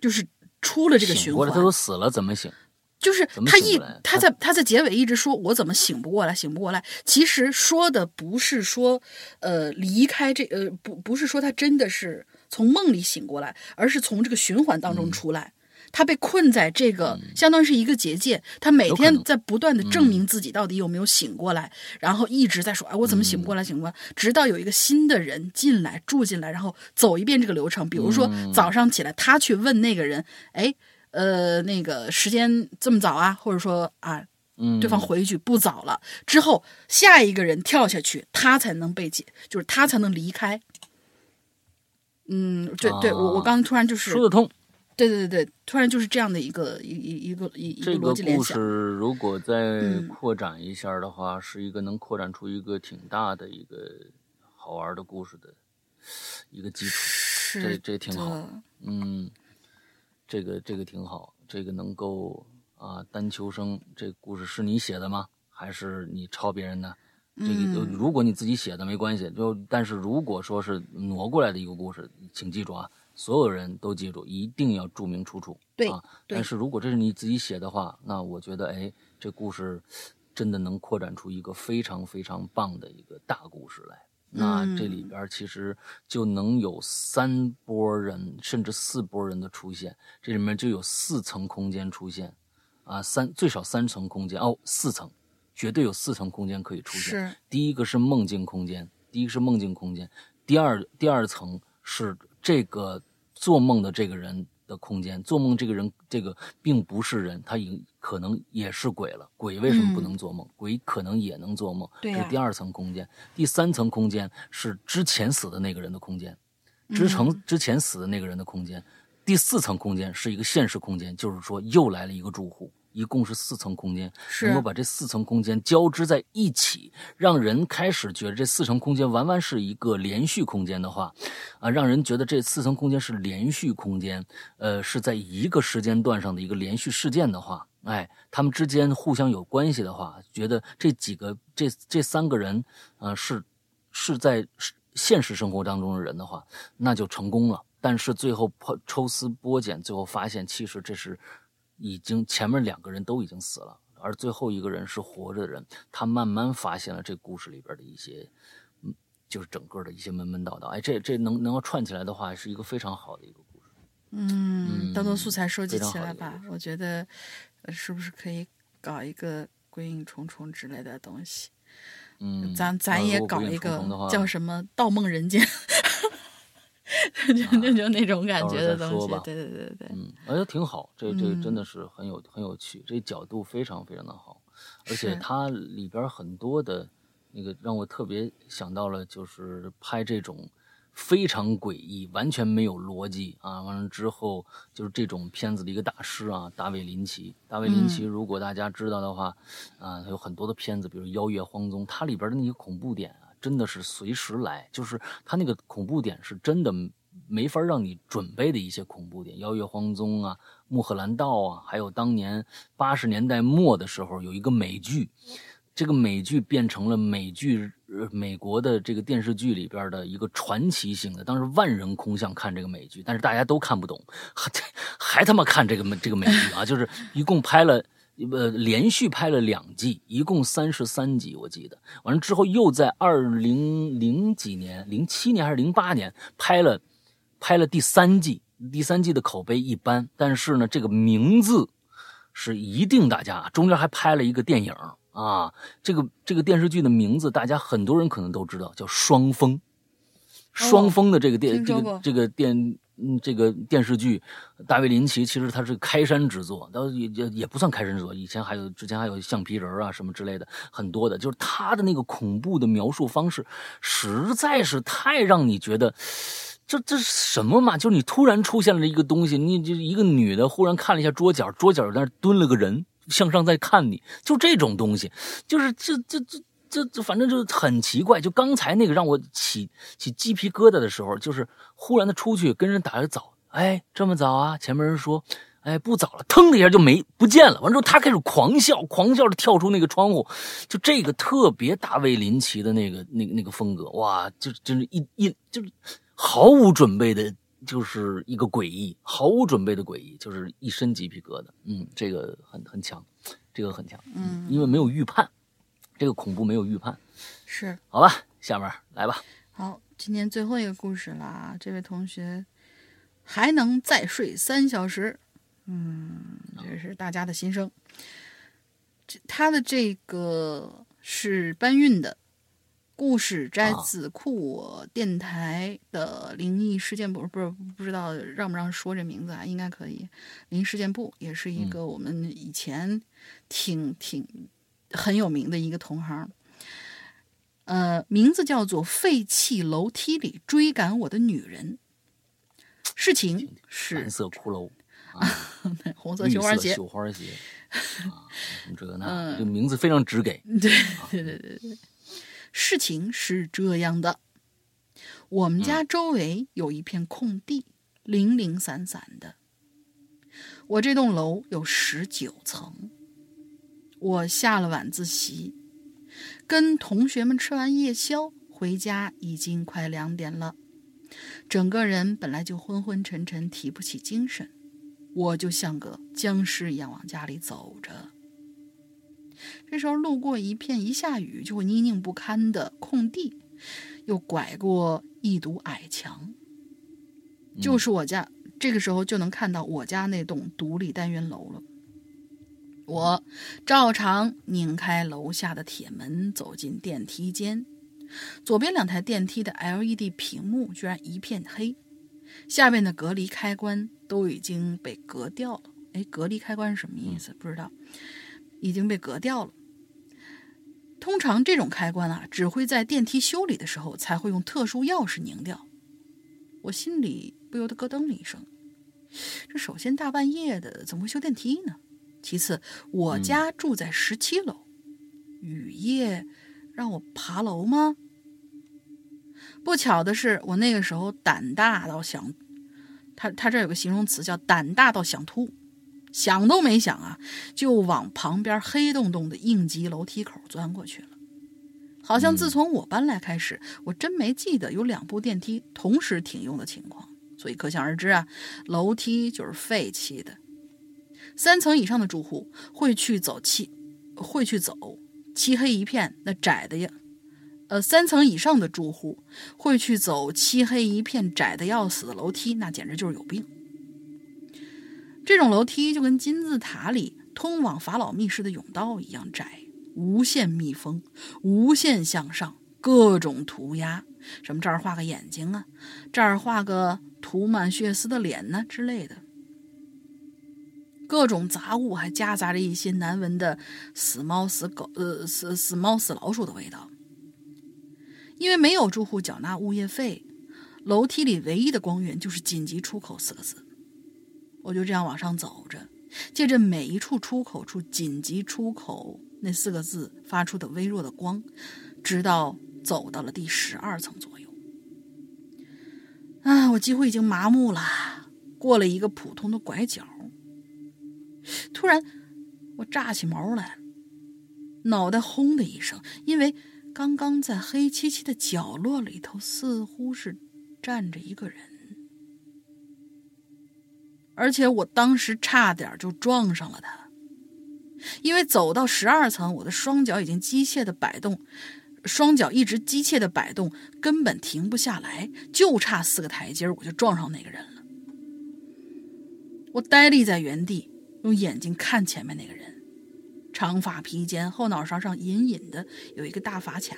就是出了这个循环。他都死了，怎么醒？就是他一他在他在结尾一直说：“我怎么醒不过来？醒不过来。”其实说的不是说，呃，离开这，呃，不不是说他真的是。从梦里醒过来，而是从这个循环当中出来。他被困在这个，相当于是一个结界。他每天在不断的证明自己到底有没有醒过来，然后一直在说：“哎，我怎么醒不过来？醒不过来。”直到有一个新的人进来住进来，然后走一遍这个流程。比如说早上起来，他去问那个人：“哎，呃，那个时间这么早啊？”或者说啊，对方回一句“不早了”。之后下一个人跳下去，他才能被解，就是他才能离开。嗯，对对，我我刚刚突然就是说得通，对对对对，突然就是这样的一个一一一个一一个逻辑联想。这个故事如果再扩展一下的话，是一个能扩展出一个挺大的一个好玩的故事的一个基础。是这这挺好。嗯，这个这个挺好，这个能够啊，单秋生这个故事是你写的吗？还是你抄别人的？这个嗯如果你自己写的没关系，就但是如果说是挪过来的一个故事，请记住啊，所有人都记住，一定要注明出处。对啊，对但是如果这是你自己写的话，那我觉得哎，这故事真的能扩展出一个非常非常棒的一个大故事来。那这里边其实就能有三波人，甚至四波人的出现，这里面就有四层空间出现，啊，三最少三层空间哦，四层，绝对有四层空间可以出现。是第一个是梦境空间，第一个是梦境空间，第二第二层是这个做梦的这个人的空间，做梦这个人这个并不是人，他已可能也是鬼了。鬼为什么不能做梦？鬼可能也能做梦，这是第二层空间。第三层空间是之前死的那个人的空间，之成之前死的那个人的空间。第四层空间是一个现实空间，就是说又来了一个住户，一共是四层空间，是能够把这四层空间交织在一起，让人开始觉得这四层空间完完是一个连续空间的话，啊，让人觉得这四层空间是连续空间，呃，是在一个时间段上的一个连续事件的话，哎，他们之间互相有关系的话，觉得这几个这这三个人，呃，是是在现实生活当中的人的话，那就成功了。但是最后破抽丝剥茧，最后发现其实这是已经前面两个人都已经死了，而最后一个人是活着的人。他慢慢发现了这故事里边的一些，嗯，就是整个的一些门门道道。哎，这这能能够串起来的话，是一个非常好的一个故事。嗯，当做嗯素材收集起来吧我觉得，呃是不是可以搞一个鬼影重重之类的东西？嗯，咱咱也搞一个叫什么《盗梦人间》*laughs* *laughs* 就就就那种感觉的东西。对对对对，嗯，我觉得挺好，这这嗯真的是很有很有趣，这角度非常非常的好，而且它里边很多的那个让我特别想到了，就是拍这种非常诡异、完全没有逻辑啊，完了之后就是这种片子的一个大师啊，大卫林奇。大卫林奇，嗯如果大家知道的话，啊，他有很多的片子，比如《妖月荒踪》，它里边的那些恐怖点啊，真的是随时来，就是它那个恐怖点是真的没法让你准备的一些恐怖点，《妖月荒踪》啊，《穆赫兰道》啊，还有当年八十年代末的时候有一个美剧，这个美剧变成了美剧美国的这个电视剧里边的一个传奇性的，当时万人空巷看这个美剧，但是大家都看不懂，还 *laughs* 还他妈看这个这个美剧啊，就是一共拍了。呃，连续拍了两季，一共三十三集，我记得。完了之后，又在二零零几年，零七年还是零八年拍了拍了第三季。第三季的口碑一般，但是呢，这个名字是一定大家中间还拍了一个电影啊。这个这个电视剧的名字，大家很多人可能都知道，叫《双峰》。双峰的这个电、这个这个电嗯这个电视剧，大卫林奇其实他是开山之作，倒也也也不算开山之作，以前还有之前还有橡皮人啊什么之类的很多的，就是他的那个恐怖的描述方式，实在是太让你觉得。这这什么嘛？就是你突然出现了一个东西，你就一个女的忽然看了一下桌角，桌角那蹲了个人，向上在看你，就这种东西，就是这这这这，反正就很奇怪。就刚才那个让我起起鸡皮疙瘩的时候，就是忽然的出去跟人打个早，哎，这么早啊？前面人说，哎，不早了，腾的一下就没不见了。完之后他开始狂笑，狂笑着跳出那个窗户，就这个特别大卫林奇的那个那个那个风格，哇，就真是一一就是毫无准备的。就是一个诡异，毫无准备的诡异，就是一身鸡皮疙瘩。嗯，这个很很强，这个很强。嗯，因为没有预判，这个恐怖没有预判。是好吧，下面来吧。好，今天最后一个故事啦。这位同学还能再睡三小时，嗯，这是大家的心声。这他的这个是搬运的故事，摘自酷我电台的灵异事件部，不是不知道让不让说这名字啊？应该可以。灵异事件部也是一个我们以前挺挺很有名的一个同行。呃，名字叫做《废弃楼梯里追赶我的女人》。事情蓝是色骷髅，*laughs* 红色绣花鞋，色绣花鞋啊，这个那，*laughs* 嗯这名字非常直给。*laughs* 对对对对对，事情是这样的，我们家周围有一片空地，零零散散的。我这栋楼有十九层。我下了晚自习，跟同学们吃完夜宵回家，已经快两点了。整个人本来就昏昏沉沉，提不起精神，我就像个僵尸一样往家里走着。这时候路过一片一下雨就会泥泞不堪的空地，又拐过一堵矮墙，就是我家。这个时候就能看到我家那栋独立单元楼了。我照常拧开楼下的铁门，走进电梯间。左边两台电梯的 LED 屏幕居然一片黑，下面的隔离开关都已经被隔掉了。哎，隔离开关是什么意思？不知道，已经被隔掉了。通常这种开关啊，只会在电梯修理的时候才会用特殊钥匙拧掉。我心里不由得咯噔了一声。这首先大半夜的怎么会修电梯呢？其次，我家住在十七楼，雨夜让我爬楼吗？不巧的是，我那个时候胆大到想，他他这有个形容词叫胆大到想吐，想都没想啊，就往旁边黑洞洞的应急楼梯口钻过去了。好像自从我搬来开始，我真没记得有两部电梯同时停用的情况。所以可想而知啊，楼梯就是废弃的。三层以上的住户会去走漆，会去走漆黑一片那窄的呀。呃，三层以上的住户会去走漆黑一片窄的要死的楼梯，那简直就是有病。这种楼梯就跟金字塔里通往法老密室的甬道一样窄，无限密封，无限向上，各种涂鸦，什么这儿画个眼睛啊，这儿画个。涂满血丝的脸呢之类的，各种杂物还夹杂着一些难闻的死猫死狗呃死死猫死老鼠的味道。因为没有住户缴纳物业费，楼梯里唯一的光源就是“紧急出口”四个字。我就这样往上走着，借着每一处出口处“紧急出口”那四个字发出的微弱的光，直到走到了第十二层左右。啊！我几乎已经麻木了。过了一个普通的拐角，突然我炸起毛来，脑袋轰的一声，因为刚刚在黑漆漆的角落里头，似乎是站着一个人，而且我当时差点就撞上了他，因为走到十二层，我的双脚已经机械的摆动。双脚一直机械的摆动，根本停不下来，就差四个台阶我就撞上那个人了。我呆立在原地，用眼睛看前面那个人，长发披肩，后脑勺上隐隐的有一个大发卡，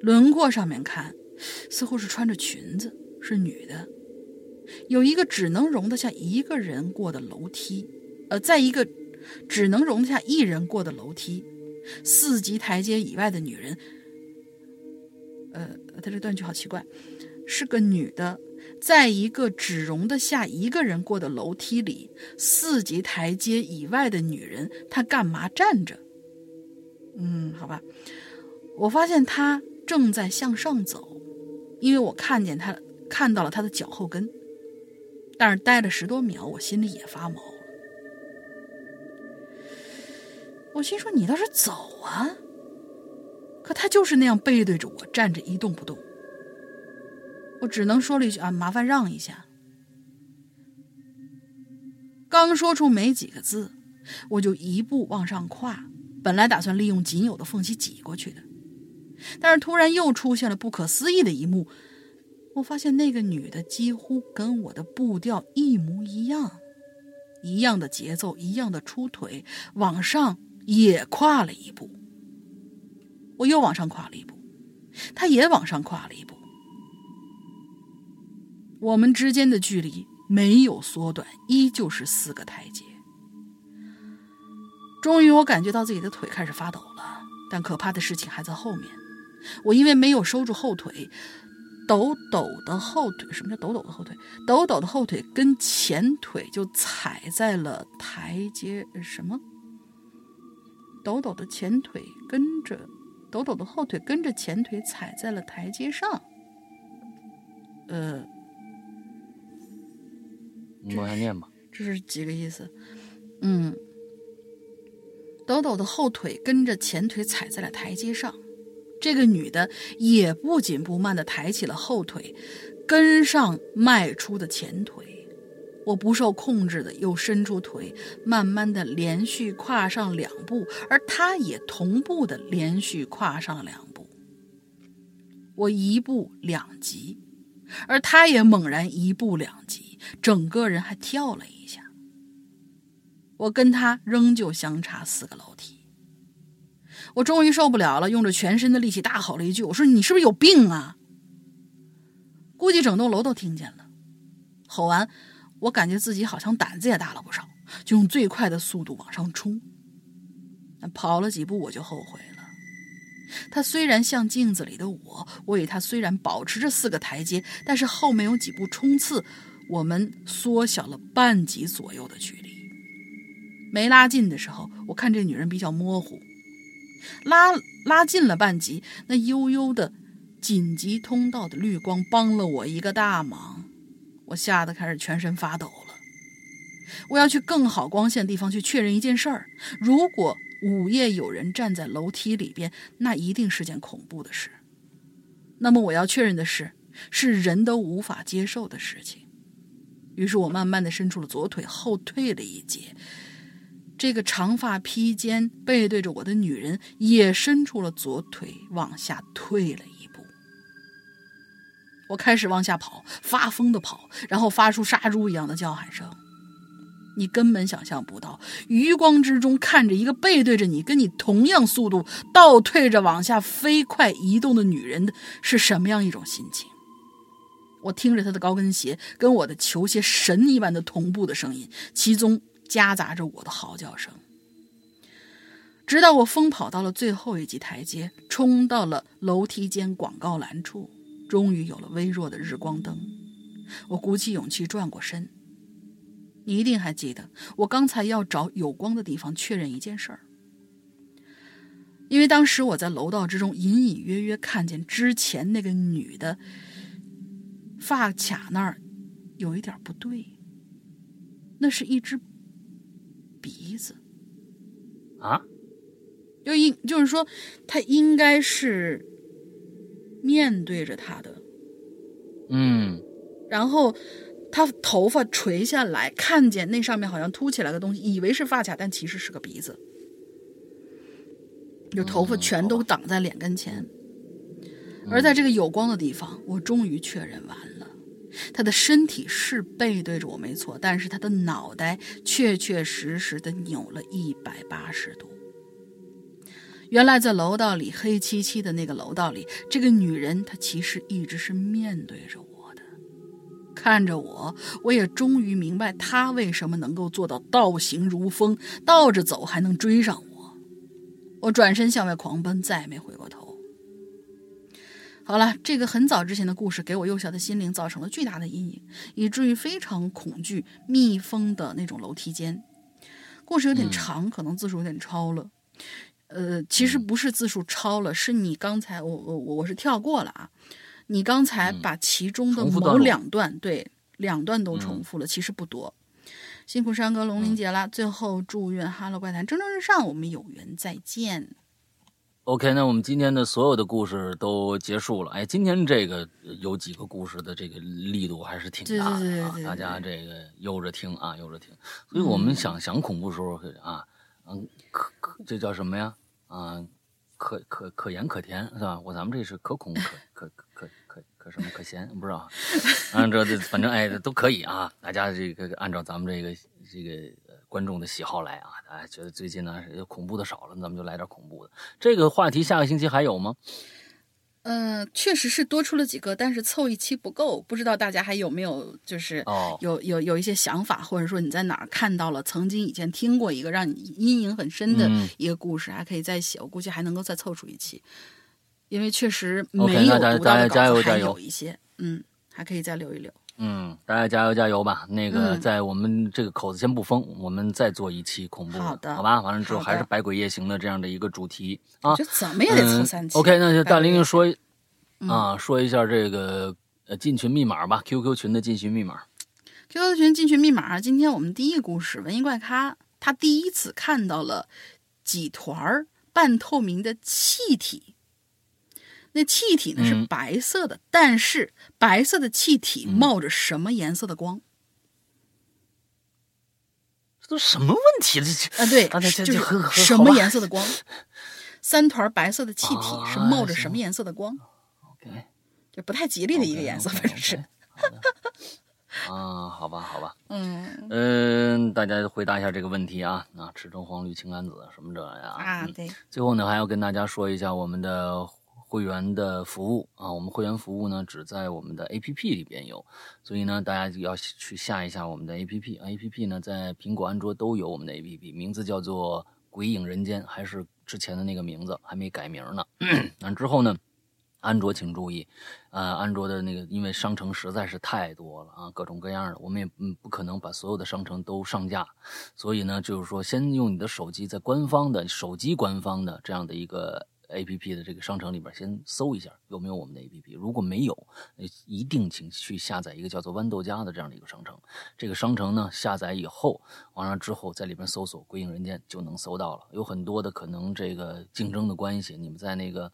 轮廓上面看，似乎是穿着裙子，是女的。有一个只能容得下一个人过的楼梯，呃，在一个只能容得下一人过的楼梯。四级台阶以外的女人，呃，他这断句好奇怪，是个女的，在一个只容得下一个人过的楼梯里，四级台阶以外的女人，她干嘛站着？嗯，好吧，我发现她正在向上走，因为我看见她看到了她的脚后跟，但是待了十多秒，我心里也发毛。我心说：“你倒是走啊！”可他就是那样背对着我站着一动不动。我只能说了一句：“啊，麻烦让一下。”刚说出没几个字，我就一步往上跨，本来打算利用仅有的缝隙挤过去的，但是突然又出现了不可思议的一幕：我发现那个女的几乎跟我的步调一模一样，一样的节奏，一样的出腿往上。也跨了一步，我又往上跨了一步，他也往上跨了一步，我们之间的距离没有缩短，依旧是四个台阶。终于，我感觉到自己的腿开始发抖了，但可怕的事情还在后面。我因为没有收住后腿，抖抖的后腿，什么叫抖抖的后腿？抖抖的后腿跟前腿就踩在了台阶，什么？抖抖的前腿跟着抖抖的后腿跟着前腿踩在了台阶上。呃，往下念吧。这是几个意思？嗯，抖抖的后腿跟着前腿踩在了台阶上。这个女的也不紧不慢的抬起了后腿，跟上迈出的前腿。我不受控制的又伸出腿，慢慢的连续跨上两步，而她也同步的连续跨上了两步。我一步两级，而她也猛然一步两级，整个人还跳了一下。我跟他仍旧相差四个楼梯。我终于受不了了，用着全身的力气大吼了一句：“我说你是不是有病啊？”估计整栋楼都听见了。吼完，我感觉自己好像胆子也大了不少，就用最快的速度往上冲。跑了几步，我就后悔了。他虽然像镜子里的我，我与他虽然保持着四个台阶，但是后面有几步冲刺，我们缩小了半级左右的距离。没拉近的时候，我看这女人比较模糊。拉拉近了半级，那悠悠的紧急通道的绿光帮了我一个大忙，我吓得开始全身发抖了。我要去更好光线的地方去确认一件事儿：如果午夜有人站在楼梯里边，那一定是件恐怖的事。那么我要确认的是，是人都无法接受的事情。于是我慢慢的伸出了左腿，后退了一截。这个长发披肩、背对着我的女人也伸出了左腿，往下退了一步。我开始往下跑，发疯的跑，然后发出杀猪一样的叫喊声。你根本想象不到，余光之中看着一个背对着你、跟你同样速度倒退着往下飞快移动的女人的是什么样一种心情。我听着她的高跟鞋跟我的球鞋神一般的同步的声音，其中。夹杂着我的嚎叫声，直到我疯跑到了最后一级台阶，冲到了楼梯间广告栏处，终于有了微弱的日光灯。我鼓起勇气转过身。你一定还记得，我刚才要找有光的地方确认一件事儿，因为当时我在楼道之中隐隐约约看见之前那个女的发卡那儿有一点不对，那是一只。鼻子。啊，就应就是说，他应该是面对着他的，嗯，然后他头发垂下来，看见那上面好像凸起来的东西，以为是发卡，但其实是个鼻子，就头发全都挡在脸跟前，而在这个有光的地方，我终于确认完了。他的身体是背对着我，没错，但是他的脑袋确确实实的扭了一百八十度。原来在楼道里黑漆漆的那个楼道里，这个女人她其实一直是面对着我的，看着我。我也终于明白她为什么能够做到倒行如风，倒着走还能追上我。我转身向外狂奔，再也没回过头。好了，这个很早之前的故事给我幼小的心灵造成了巨大的阴影，以至于非常恐惧密封的那种楼梯间。故事有点长，可能字数有点超了。呃，其实不是字数超了，是你刚才我我我我是跳过了啊。你刚才把其中的某两段对两段都重复了，其实不多。辛苦山哥龙鳞姐了，最后祝愿哈喽怪谈蒸蒸日上，我们有缘再见。OK，那我们今天的所有的故事都结束了。哎，今天这个有几个故事的这个力度还是挺大的啊！大家这个悠着听啊，悠着听。所以我们想想恐怖时候啊，嗯，可可这叫什么呀？啊，可可可盐可甜是吧？我咱们这是可恐可可可可可什么可咸？不知道。嗯，这这反正哎都可以啊。大家这个按照咱们这个这个。观众的喜好来啊，大家觉得最近呢恐怖的少了，咱们就来点恐怖的。这个话题下个星期还有吗？嗯，确实是多出了几个，但是凑一期不够。不知道大家还有没有就是有有有一些想法，或者说你在哪儿看到了曾经以前听过一个让你阴影很深的一个故事，还可以再写。我估计还能够再凑出一期，因为确实没有读到的稿子还有一些，嗯，还可以再留一留。嗯，大家加油加油吧！那个，嗯在我们这个口子先不封，我们再做一期恐怖好的好吧？完了之后还是百鬼夜行的这样的一个主题啊。就怎么也得凑三嗯期。OK，那就大玲说一嗯啊，说一下这个呃进群密码吧，QQ 群的进群密码。QQ 群进群密码，今天我们第一个故事，文艺怪咖他第一次看到了几团儿半透明的气体。那气体呢是嗯白色的，但是白色的气体嗯冒着什么颜色的光？这都什么问题？这这啊，对，就是这很很什么颜色的光？三团白色的气体是啊冒着什么颜色的光？OK，就不太吉利的一个颜色，反正是。啊，好吧，好吧，嗯嗯、大家回答一下这个问题啊啊，赤橙黄绿青蓝紫什么这呀啊，嗯对，最后呢，还要跟大家说一下我们的会员的服务啊，我们会员服务呢只在我们的 APP 里边有，所以呢，大家就要去下一下我们的 APP，APP 呢在苹果、安卓都有我们的 APP，名字叫做《鬼影人间》，还是之前的那个名字，还没改名呢。*coughs* 完之后呢。安卓请注意，呃，安卓的那个因为商城实在是太多了啊，各种各样的，我们也不可能把所有的商城都上架，所以呢，就是说先用你的手机在官方的手机官方的这样的一个 A P P 的这个商城里边先搜一下有没有我们的 A P P，如果没有，一定请去下载一个叫做豌豆荚的这样的一个商城。这个商城呢下载以后，完了之后在里边搜索“归隐人间”就能搜到了。有很多的可能这个竞争的关系，你们在那个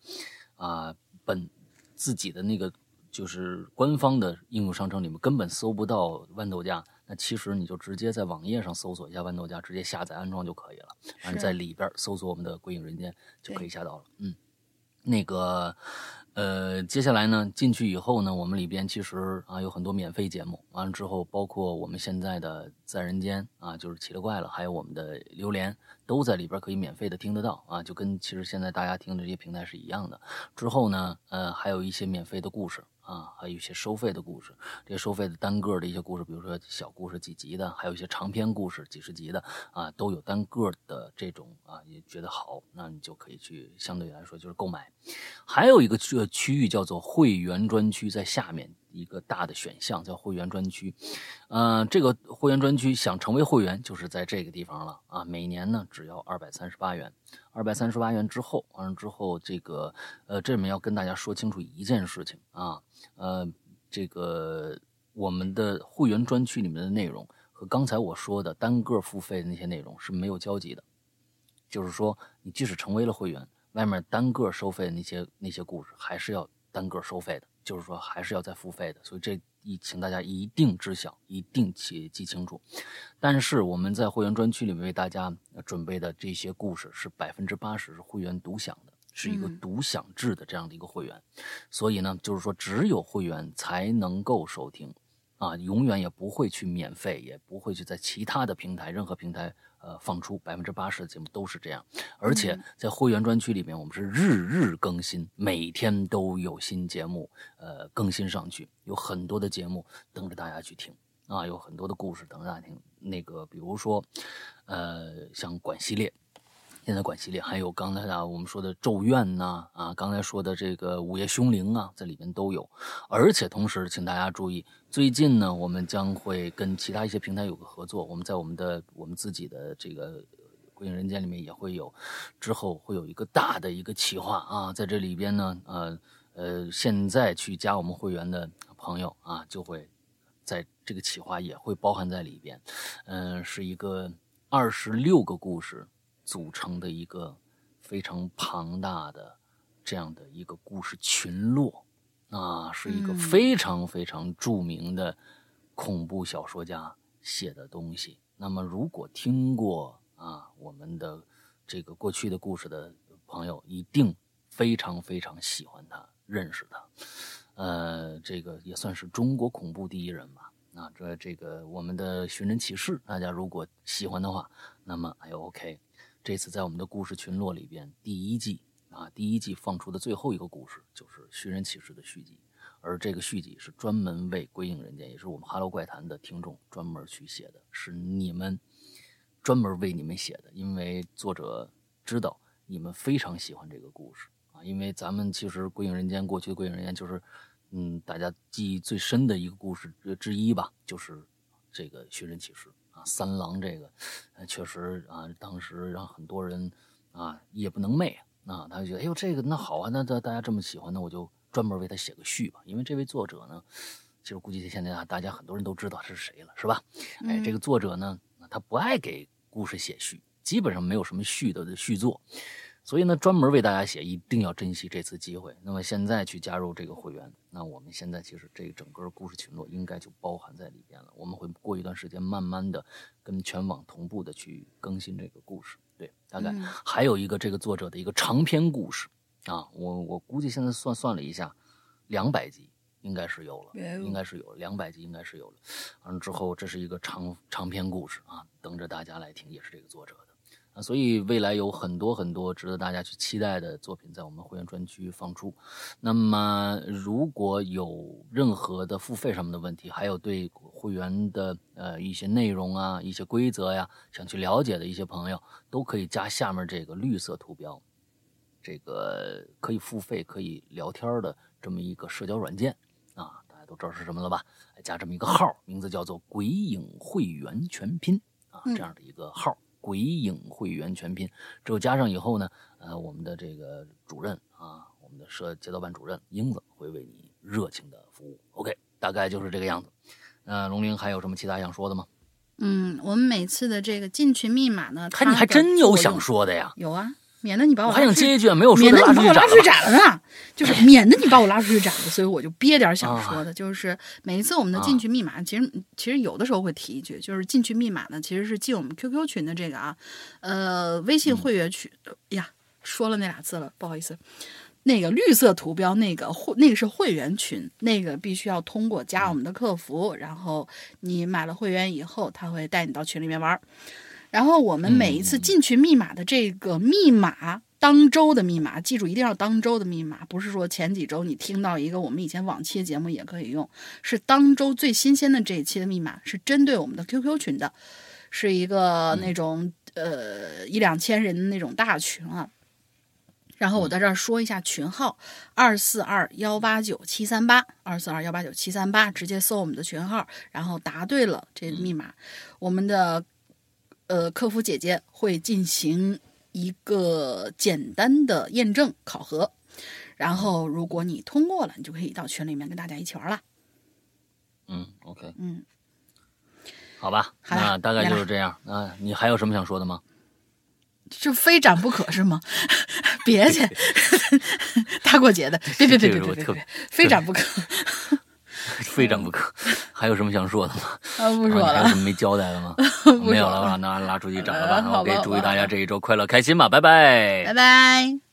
啊、本自己的那个就是官方的应用商城里面根本搜不到豌豆荚，那其实你就直接在网页上搜索一下豌豆荚，直接下载安装就可以了。完了在里边搜索我们的“鬼影人间”就可以下到了。嗯，那个呃，接下来呢，进去以后呢，我们里边其实啊有很多免费节目，完了之后包括我们现在的在人间啊，就是奇了怪了，还有我们的榴莲都在里边可以免费的听得到啊，就跟其实现在大家听的这些平台是一样的。之后呢，呃，还有一些免费的故事啊，还有一些收费的故事。这些收费的单个的一些故事，比如说小故事几集的，还有一些长篇故事几十集的啊，都有单个的这种啊，也觉得好，那你就可以去相对来说就是购买。还有一个区区域叫做会员专区，在下面一个大的选项叫会员专区。呃，这个会员专区想成为会员，就是在这个地方了啊。每年呢只要二百三十八元，二百三十八元之后，完了之后，这个呃，这里面要跟大家说清楚一件事情啊，呃，这个我们的会员专区里面的内容和刚才我说的单个付费的那些内容是没有交集的。就是说，你即使成为了会员，外面单个收费的那些那些故事，还是要单个收费的，就是说还是要再付费的。所以这一请大家一定知晓，一定记记清楚。但是我们在会员专区里面为大家准备的这些故事是百分之八十是会员独享的，是一个嗯独享制的这样的一个会员。所以呢，就是说只有会员才能够收听。啊，永远也不会去免费，也不会去在其他的平台、任何平台呃放出百分之八十的节目都是这样。而且在会员专区里面，我们是日日更新，每天都有新节目呃更新上去，有很多的节目等着大家去听啊，有很多的故事等着大家听。那个比如说呃像管系列。现在管系列，还有刚才啊我们说的咒怨呐啊，刚才说的这个午夜凶铃啊，在里面都有。而且同时，请大家注意，最近呢，我们将会跟其他一些平台有个合作，我们在我们的我们自己的这个《鬼影人间》里面也会有，之后会有一个大的一个企划啊，在这里边呢，呃呃，现在去加我们会员的朋友啊，就会在这个企划也会包含在里边，嗯、是一个二十六个故事。组成的一个非常庞大的这样的一个故事群落啊，是一个嗯非常非常著名的恐怖小说家写的东西。那么，如果听过啊我们的这个过去的故事的朋友，一定非常非常喜欢他，认识他。呃，这个也算是中国恐怖第一人吧。啊，这这个我们的寻人启事，大家如果喜欢的话，那么哎呦 OK。这次在我们的故事群落里边，第一季啊，第一季放出的最后一个故事就是《寻人启事》的续集，而这个续集是专门为《归影人间》，也是我们《哈喽怪谈》的听众专门去写的，是你们专门为你们写的，因为作者知道你们非常喜欢这个故事啊，因为咱们其实《归影人间》过去的《归影人间》就是嗯，大家记忆最深的一个故事之一吧，就是这个寻人启事啊，三郎这个，确实啊，当时让很多人啊夜不能寐啊，他就觉得，哎呦，这个那好啊，那大大家这么喜欢，那我就专门为他写个序吧，因为这位作者呢，其实估计现在啊，大家很多人都知道是谁了，是吧？哎，这个作者呢，他不爱给故事写序，基本上没有什么序的续作。所以呢，专门为大家写，一定要珍惜这次机会。那么现在去加入这个会员，那我们现在其实这整个故事群落应该就包含在里边了。我们会过一段时间，慢慢的跟全网同步的去更新这个故事。对，大概还有一个这个作者的一个长篇故事啊，我我估计现在算算了一下，两百集应该是有了，应该是有两百集应该是有了。完了之后，这是一个长长篇故事啊，等着大家来听，也是这个作者的。所以未来有很多很多值得大家去期待的作品在我们会员专区放出。那么如果有任何的付费上面的问题，还有对会员的呃一些内容啊、一些规则呀，想去了解的一些朋友，都可以加下面这个绿色图标，这个可以付费、可以聊天的这么一个社交软件啊，大家都知道是什么了吧？加这么一个号，名字叫做“鬼影会员全拼”啊，这样的一个号。鬼影会员全拼，只有加上以后呢，呃，我们的这个主任啊，我们的社街道办主任英子会为你热情的服务。OK，大概就是这个样子。那龙玲还有什么其他想说的吗？嗯，我们每次的这个进群密码呢，看你还真有想说的呀。有啊。免得你把我还想接一句，没有说免得你把我拉出去斩了呢，就是免得你把我拉出去斩了，所以我就憋点想说的，就是每一次我们的进群密码，其实其实有的时候会提一句，就是进群密码呢，其实是进我们 QQ 群的这个啊，呃，微信会员群呀，说了那俩字了，不好意思，那个绿色图标那个会那个是会员群，那个必须要通过加我们的客服，然后你买了会员以后，他会带你到群里面玩。然后我们每一次进群密码的这个密码，当周的密码，记住一定要当周的密码，不是说前几周你听到一个我们以前往期的节目也可以用，是当周最新鲜的这一期的密码，是针对我们的 QQ 群的，是一个那种呃一两千人的那种大群啊。然后我在这儿说一下群号：二四二幺八九七三八，二四二幺八九七三八，直接搜我们的群号，然后答对了这个密码，我们的。呃，客服姐姐会进行一个简单的验证考核，然后如果你通过了，你就可以到群里面跟大家一起玩了。嗯，OK，嗯，好吧，那大概就是这样。啊，你还有什么想说的吗？就非斩不可是吗？*laughs* 别去，*laughs* 大过节的，别别别别别别，非斩不可。*laughs* *laughs* 非涨不可，还有什么想说的吗？啊，不说了。还有什么没交代的吗？*laughs* 没有了，那拉出去斩了吧。OK，祝大家这一周快乐开心吧，拜拜，拜拜。